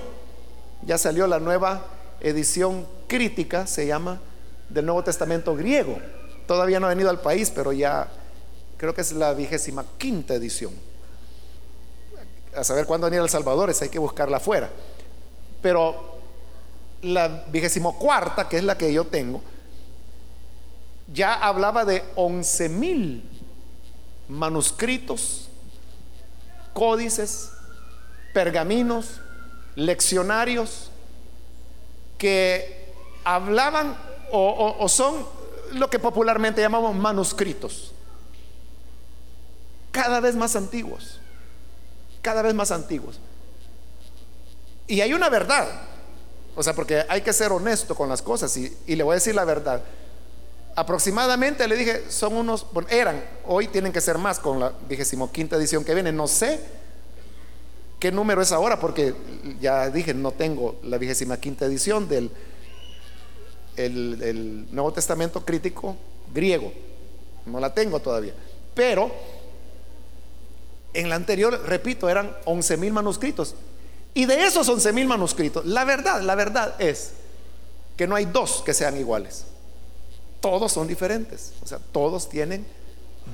S1: ya salió la nueva edición crítica, se llama, del Nuevo Testamento griego. Todavía no ha venido al país, pero ya creo que es la vigésima quinta edición. A saber cuándo venir a El Salvador, hay que buscarla afuera. Pero la vigésimo cuarta, que es la que yo tengo, ya hablaba de once mil manuscritos, códices, pergaminos, leccionarios que hablaban o, son lo que popularmente llamamos manuscritos, cada vez más antiguos, cada vez más antiguos. Y hay una verdad, o sea, porque hay que ser honesto con las cosas y, le voy a decir la verdad. Aproximadamente le dije, son unos, bueno, eran, hoy tienen que ser más con la vigésimo quinta edición que viene, no sé ¿Qué número es ahora? Porque ya dije, no tengo la vigésima quinta edición del el, Nuevo Testamento crítico griego. No la tengo todavía. Pero en la anterior, repito, eran 11 mil manuscritos. Y de esos 11 mil manuscritos, la verdad, la verdad es que no hay dos que sean iguales. Todos son diferentes. O sea, todos tienen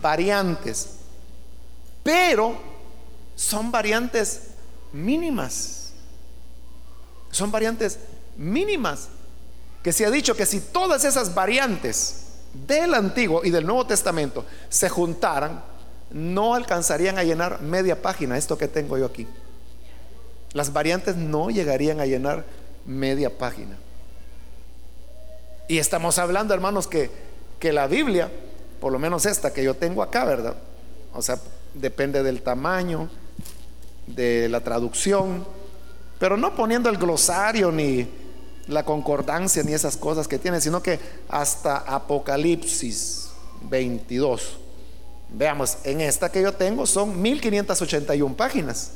S1: variantes. Pero son variantes mínimas. Son variantes mínimas. Que se ha dicho que si todas esas variantes del Antiguo y del Nuevo Testamento se juntaran, no alcanzarían a llenar media página, esto que tengo yo aquí. Las variantes no llegarían a llenar media página. Y estamos hablando, hermanos, que, que la Biblia, por lo menos esta que yo tengo acá, ¿verdad? O sea, depende del tamaño, de la traducción, pero no poniendo el glosario ni la concordancia ni esas cosas que tiene, sino que hasta Apocalipsis 22. Veamos, en esta que yo tengo son 1581 páginas.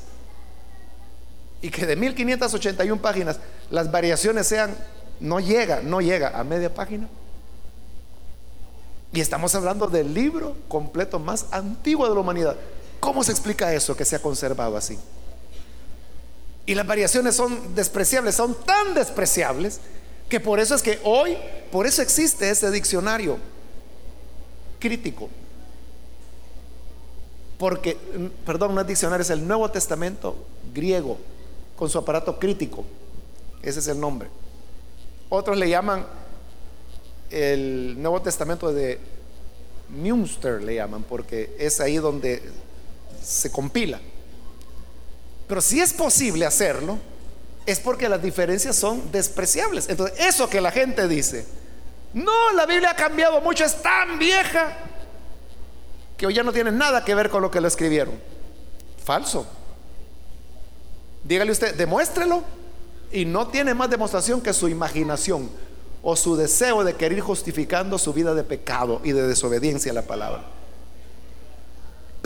S1: Y que de 1581 páginas las variaciones sean, no llega, no llega a media página. Y estamos hablando del libro completo más antiguo de la humanidad. ¿Cómo se explica eso que se ha conservado así? Y las variaciones son despreciables, son tan despreciables que por eso es que hoy, por eso existe ese diccionario crítico. Porque, perdón, no es diccionario, es el Nuevo Testamento griego, con su aparato crítico. Ese es el nombre. Otros le llaman el Nuevo Testamento de Münster, le llaman, porque es ahí donde se compila. Pero si es posible hacerlo, es porque las diferencias son despreciables. Entonces, eso que la gente dice, no, la Biblia ha cambiado mucho, es tan vieja que hoy ya no tiene nada que ver con lo que lo escribieron. Falso. Dígale usted, demuéstrelo y no tiene más demostración que su imaginación o su deseo de querer justificando su vida de pecado y de desobediencia a la palabra.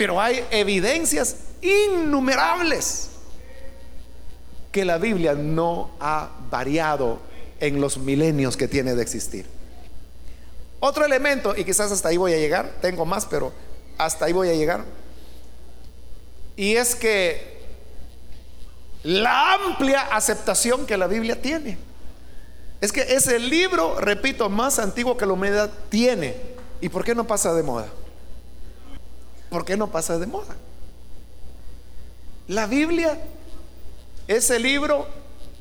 S1: Pero hay evidencias innumerables que la Biblia no ha variado en los milenios que tiene de existir. Otro elemento, y quizás hasta ahí voy a llegar, tengo más, pero hasta ahí voy a llegar, y es que la amplia aceptación que la Biblia tiene. Es que es el libro, repito, más antiguo que la humanidad tiene. ¿Y por qué no pasa de moda? ¿Por qué no pasa de moda? La Biblia es el libro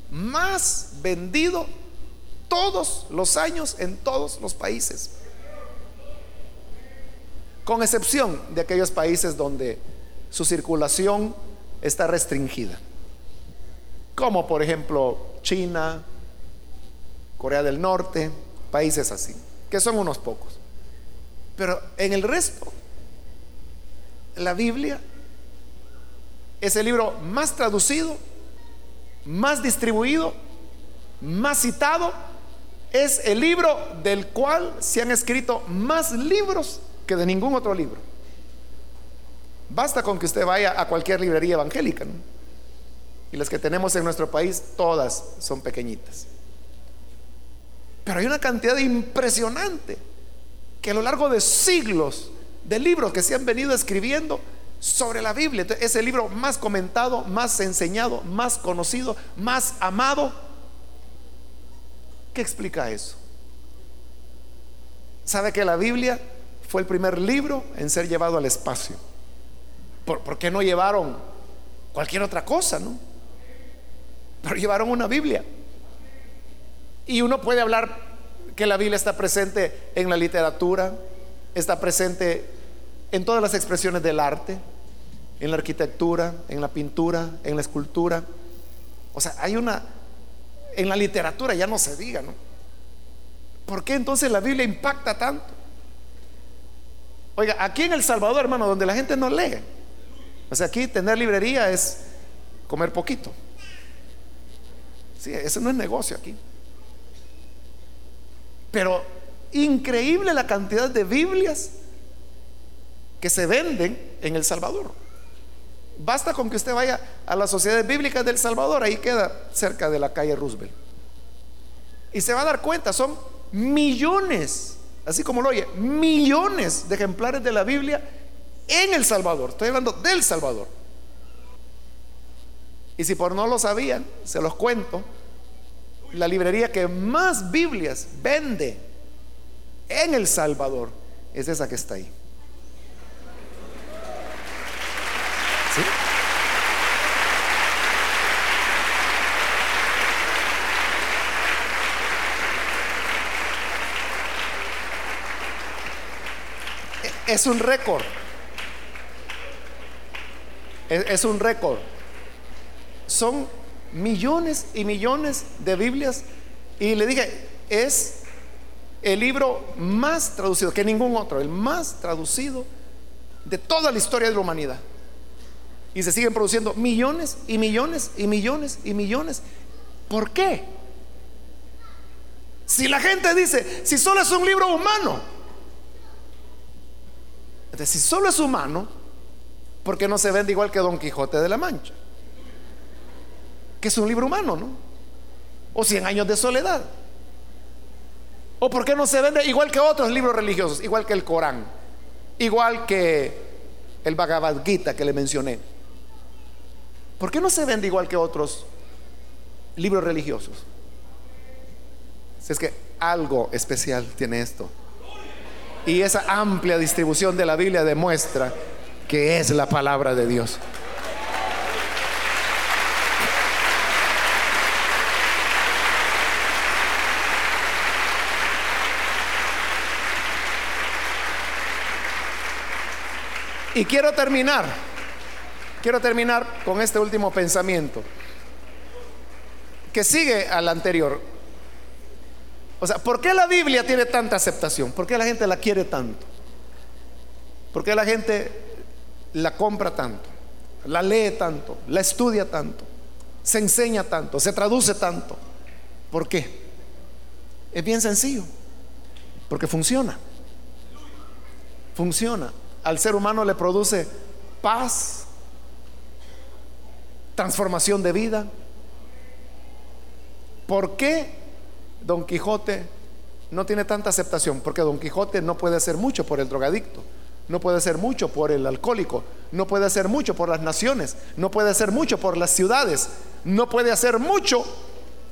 S1: más vendido todos los años en todos los países. Con excepción de aquellos países donde su circulación está restringida. Como por ejemplo China, Corea del Norte, países así, que son unos pocos. Pero en el resto, la Biblia es el libro más traducido, más distribuido, más citado. Es el libro del cual se han escrito más libros que de ningún otro libro. Basta con que usted vaya a cualquier librería evangélica. Y las que tenemos en nuestro país, todas son pequeñitas. Pero hay una cantidad impresionante que a lo largo de siglos de libros que se han venido escribiendo sobre la Biblia, es el libro más comentado, más enseñado, más conocido, más amado. ¿Qué explica eso? ¿Sabe que la Biblia fue el primer libro en ser llevado al espacio? ¿Por, ¿por qué no llevaron cualquier otra cosa, no? Pero llevaron una Biblia. Y uno puede hablar que la Biblia está presente en la literatura, está presente en todas las expresiones del arte, en la arquitectura, en la pintura, en la escultura. O sea, hay una, en la literatura ya no se diga, ¿no? ¿Por qué entonces la Biblia impacta tanto? Oiga, aquí en El Salvador, hermano, donde la gente no lee. O sea, aquí tener librería es comer poquito. Sí, eso no es negocio aquí. Pero increíble la cantidad de Biblias que se venden en El Salvador. Basta con que usted vaya a las sociedades bíblicas del Salvador, ahí queda cerca de la calle Roosevelt. Y se va a dar cuenta, son millones, así como lo oye, millones de ejemplares de la Biblia en El Salvador. Estoy hablando del Salvador. Y si por no lo sabían, se los cuento, la librería que más Biblias vende en El Salvador es esa que está ahí. ¿Sí? Es un récord. Es, un récord. Son millones y millones de Biblias. Y le dije, es el libro más traducido que ningún otro, el más traducido de toda la historia de la humanidad. Y se siguen produciendo millones y millones y millones y millones. ¿Por qué? Si la gente dice, si solo es un libro humano, si solo es humano, ¿por qué no se vende igual que Don Quijote de la Mancha? que es un libro humano, ¿no? O Cien años de soledad. ¿O por qué no se vende igual que otros libros religiosos? Igual que el Corán, igual que el Bhagavad Gita que le mencioné. ¿Por qué no se vende igual que otros libros religiosos? Si es que algo especial tiene esto. Y esa amplia distribución de la Biblia demuestra que es la palabra de Dios. Y quiero terminar, quiero terminar con este último pensamiento, que sigue al anterior. O sea, ¿por qué la Biblia tiene tanta aceptación? ¿Por qué la gente la quiere tanto? ¿Por qué la gente la compra tanto? La lee tanto, la estudia tanto, se enseña tanto, se traduce tanto. ¿Por qué? Es bien sencillo, porque funciona. Funciona al ser humano le produce paz, transformación de vida. ¿Por qué Don Quijote no tiene tanta aceptación? Porque Don Quijote no puede hacer mucho por el drogadicto, no puede hacer mucho por el alcohólico, no puede hacer mucho por las naciones, no puede hacer mucho por las ciudades, no puede hacer mucho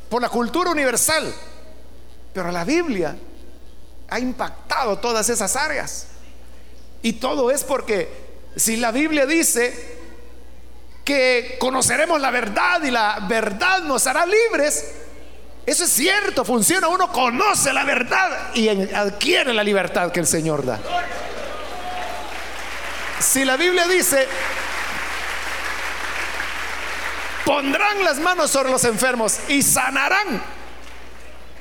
S1: por la cultura universal. Pero la Biblia ha impactado todas esas áreas. Y todo es porque si la Biblia dice que conoceremos la verdad y la verdad nos hará libres, eso es cierto, funciona. Uno conoce la verdad y adquiere la libertad que el Señor da. Si la Biblia dice, pondrán las manos sobre los enfermos y sanarán.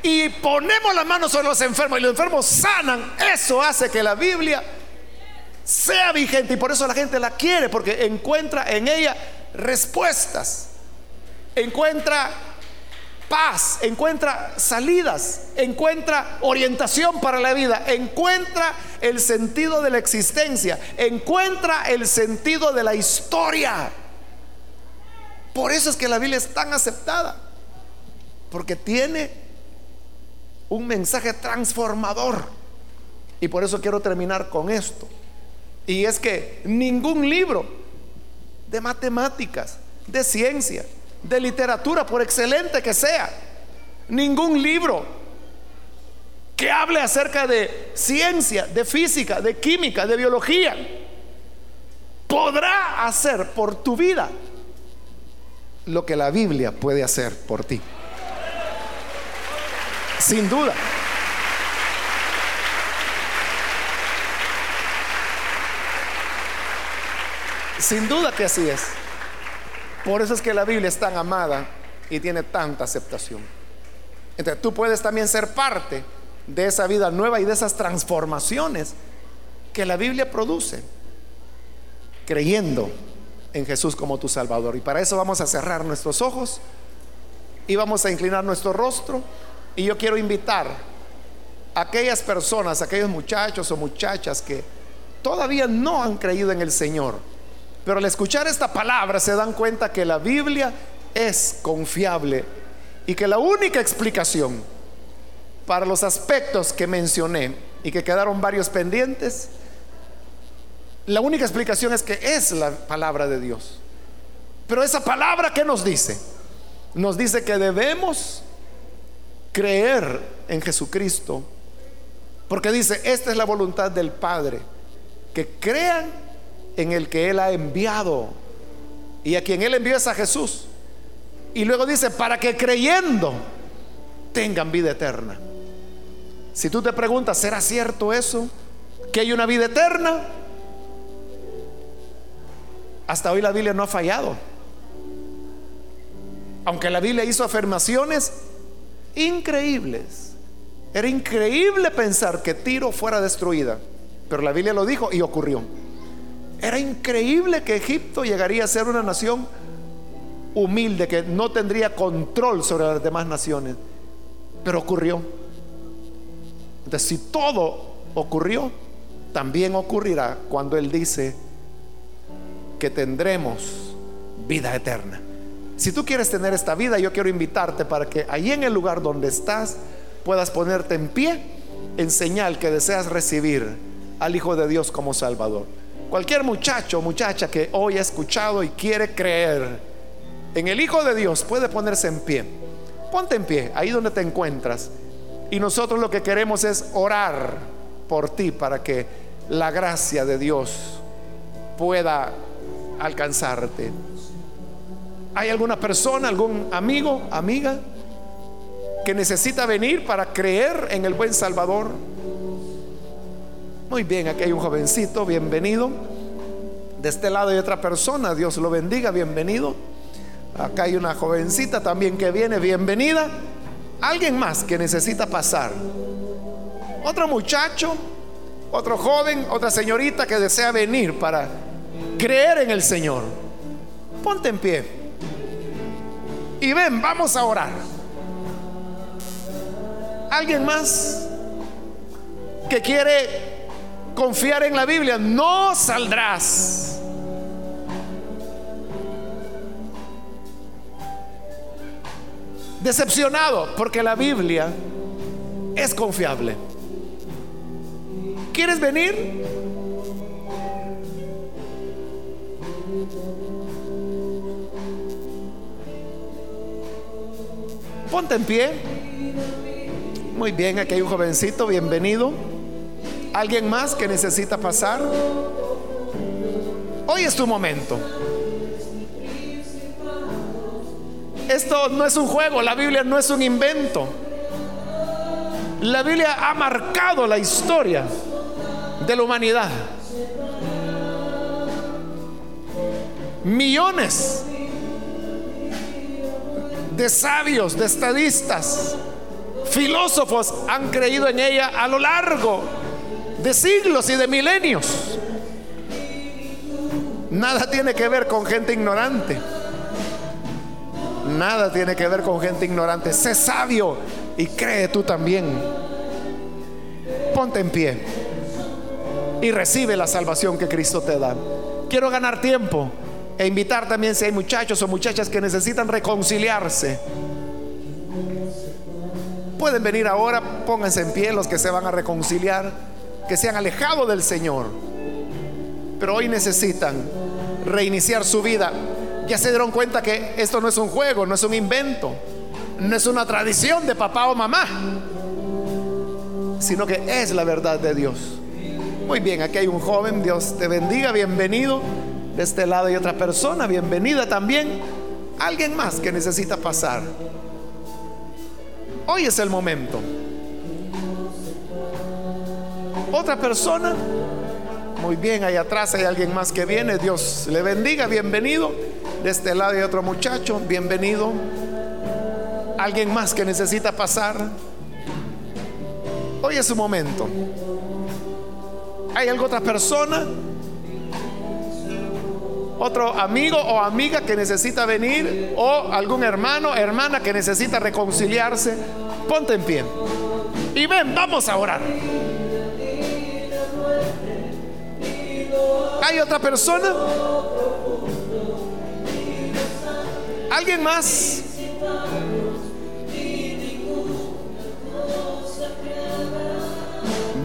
S1: Y ponemos las manos sobre los enfermos y los enfermos sanan. Eso hace que la Biblia sea vigente y por eso la gente la quiere, porque encuentra en ella respuestas, encuentra paz, encuentra salidas, encuentra orientación para la vida, encuentra el sentido de la existencia, encuentra el sentido de la historia. Por eso es que la Biblia es tan aceptada, porque tiene un mensaje transformador. Y por eso quiero terminar con esto. Y es que ningún libro de matemáticas, de ciencia, de literatura, por excelente que sea, ningún libro que hable acerca de ciencia, de física, de química, de biología, podrá hacer por tu vida lo que la Biblia puede hacer por ti. Sin duda. Sin duda que así es. Por eso es que la Biblia es tan amada y tiene tanta aceptación. Entonces tú puedes también ser parte de esa vida nueva y de esas transformaciones que la Biblia produce, creyendo en Jesús como tu Salvador. Y para eso vamos a cerrar nuestros ojos y vamos a inclinar nuestro rostro. Y yo quiero invitar a aquellas personas, aquellos muchachos o muchachas que todavía no han creído en el Señor pero al escuchar esta palabra se dan cuenta que la Biblia es confiable y que la única explicación para los aspectos que mencioné y que quedaron varios pendientes, la única explicación es que es la palabra de Dios. Pero esa palabra, ¿qué nos dice? Nos dice que debemos creer en Jesucristo, porque dice, esta es la voluntad del Padre, que crean en el que Él ha enviado. Y a quien Él envió es a Jesús. Y luego dice, para que creyendo tengan vida eterna. Si tú te preguntas, ¿será cierto eso? ¿Que hay una vida eterna? Hasta hoy la Biblia no ha fallado. Aunque la Biblia hizo afirmaciones increíbles. Era increíble pensar que Tiro fuera destruida. Pero la Biblia lo dijo y ocurrió. Era increíble que Egipto llegaría a ser una nación humilde, que no tendría control sobre las demás naciones. Pero ocurrió. Entonces, si todo ocurrió, también ocurrirá cuando Él dice que tendremos vida eterna. Si tú quieres tener esta vida, yo quiero invitarte para que allí en el lugar donde estás puedas ponerte en pie en señal que deseas recibir al Hijo de Dios como Salvador. Cualquier muchacho o muchacha que hoy ha escuchado y quiere creer en el Hijo de Dios puede ponerse en pie. Ponte en pie, ahí donde te encuentras. Y nosotros lo que queremos es orar por ti para que la gracia de Dios pueda alcanzarte. ¿Hay alguna persona, algún amigo, amiga que necesita venir para creer en el buen Salvador? Muy bien, aquí hay un jovencito, bienvenido. De este lado hay otra persona, Dios lo bendiga, bienvenido. Acá hay una jovencita también que viene, bienvenida. Alguien más que necesita pasar. Otro muchacho, otro joven, otra señorita que desea venir para creer en el Señor. Ponte en pie. Y ven, vamos a orar. ¿Alguien más que quiere confiar en la Biblia, no saldrás. Decepcionado porque la Biblia es confiable. ¿Quieres venir? Ponte en pie. Muy bien, aquí hay un jovencito, bienvenido. ¿Alguien más que necesita pasar? Hoy es tu momento. Esto no es un juego, la Biblia no es un invento. La Biblia ha marcado la historia de la humanidad. Millones de sabios, de estadistas, filósofos han creído en ella a lo largo de siglos y de milenios. Nada tiene que ver con gente ignorante. Nada tiene que ver con gente ignorante. Sé sabio y cree tú también. Ponte en pie y recibe la salvación que Cristo te da. Quiero ganar tiempo e invitar también si hay muchachos o muchachas que necesitan reconciliarse. Pueden venir ahora, pónganse en pie los que se van a reconciliar que se han alejado del Señor, pero hoy necesitan reiniciar su vida. Ya se dieron cuenta que esto no es un juego, no es un invento, no es una tradición de papá o mamá, sino que es la verdad de Dios. Muy bien, aquí hay un joven, Dios te bendiga, bienvenido. De este lado hay otra persona, bienvenida también. Alguien más que necesita pasar. Hoy es el momento. Otra persona. Muy bien, ahí atrás hay alguien más que viene. Dios le bendiga, bienvenido. De este lado hay otro muchacho, bienvenido. Alguien más que necesita pasar. Hoy es su momento. ¿Hay alguna otra persona? Otro amigo o amiga que necesita venir o algún hermano, hermana que necesita reconciliarse. Ponte en pie. Y ven, vamos a orar. ¿Hay otra persona? ¿Alguien más?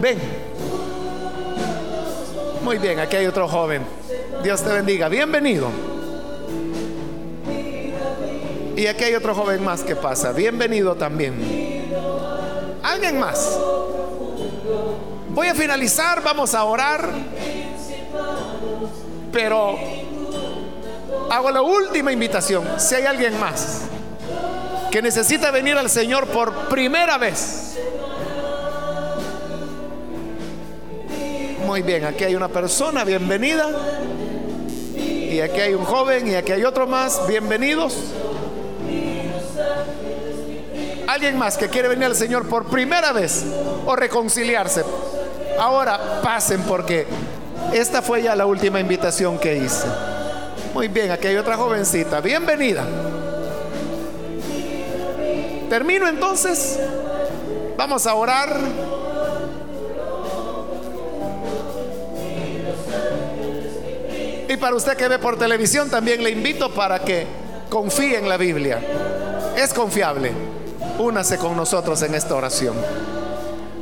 S1: Ven. Muy bien, aquí hay otro joven. Dios te bendiga. Bienvenido. Y aquí hay otro joven más que pasa. Bienvenido también. ¿Alguien más? Voy a finalizar, vamos a orar. Pero hago la última invitación. Si hay alguien más que necesita venir al Señor por primera vez. Muy bien, aquí hay una persona, bienvenida. Y aquí hay un joven y aquí hay otro más, bienvenidos. Alguien más que quiere venir al Señor por primera vez o reconciliarse. Ahora pasen porque esta fue ya la última invitación que hice. Muy bien, aquí hay otra jovencita. Bienvenida. Termino entonces. Vamos a orar. Y para usted que ve por televisión, también le invito para que confíe en la Biblia. Es confiable. Únase con nosotros en esta oración.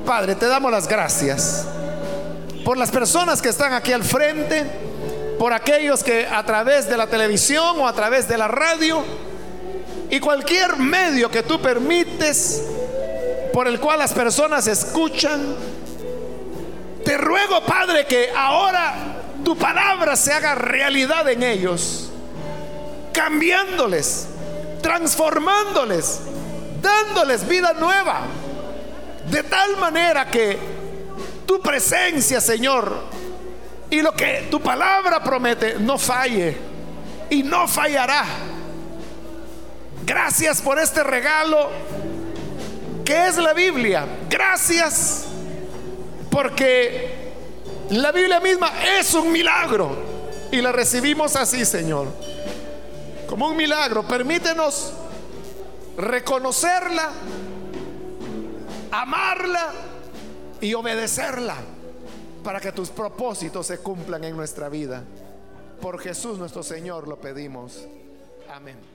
S1: Padre, te damos las gracias por las personas que están aquí al frente, por aquellos que a través de la televisión o a través de la radio y cualquier medio que tú permites por el cual las personas escuchan, te ruego, Padre, que ahora tu palabra se haga realidad en ellos, cambiándoles, transformándoles, dándoles vida nueva, de tal manera que tu presencia, Señor, y lo que tu palabra promete no falle y no fallará. Gracias por este regalo que es la Biblia. Gracias porque la Biblia misma es un milagro y la recibimos así, Señor. Como un milagro. Permítenos reconocerla, amarla y obedecerla para que tus propósitos se cumplan en nuestra vida. Por Jesús nuestro Señor lo pedimos. Amén.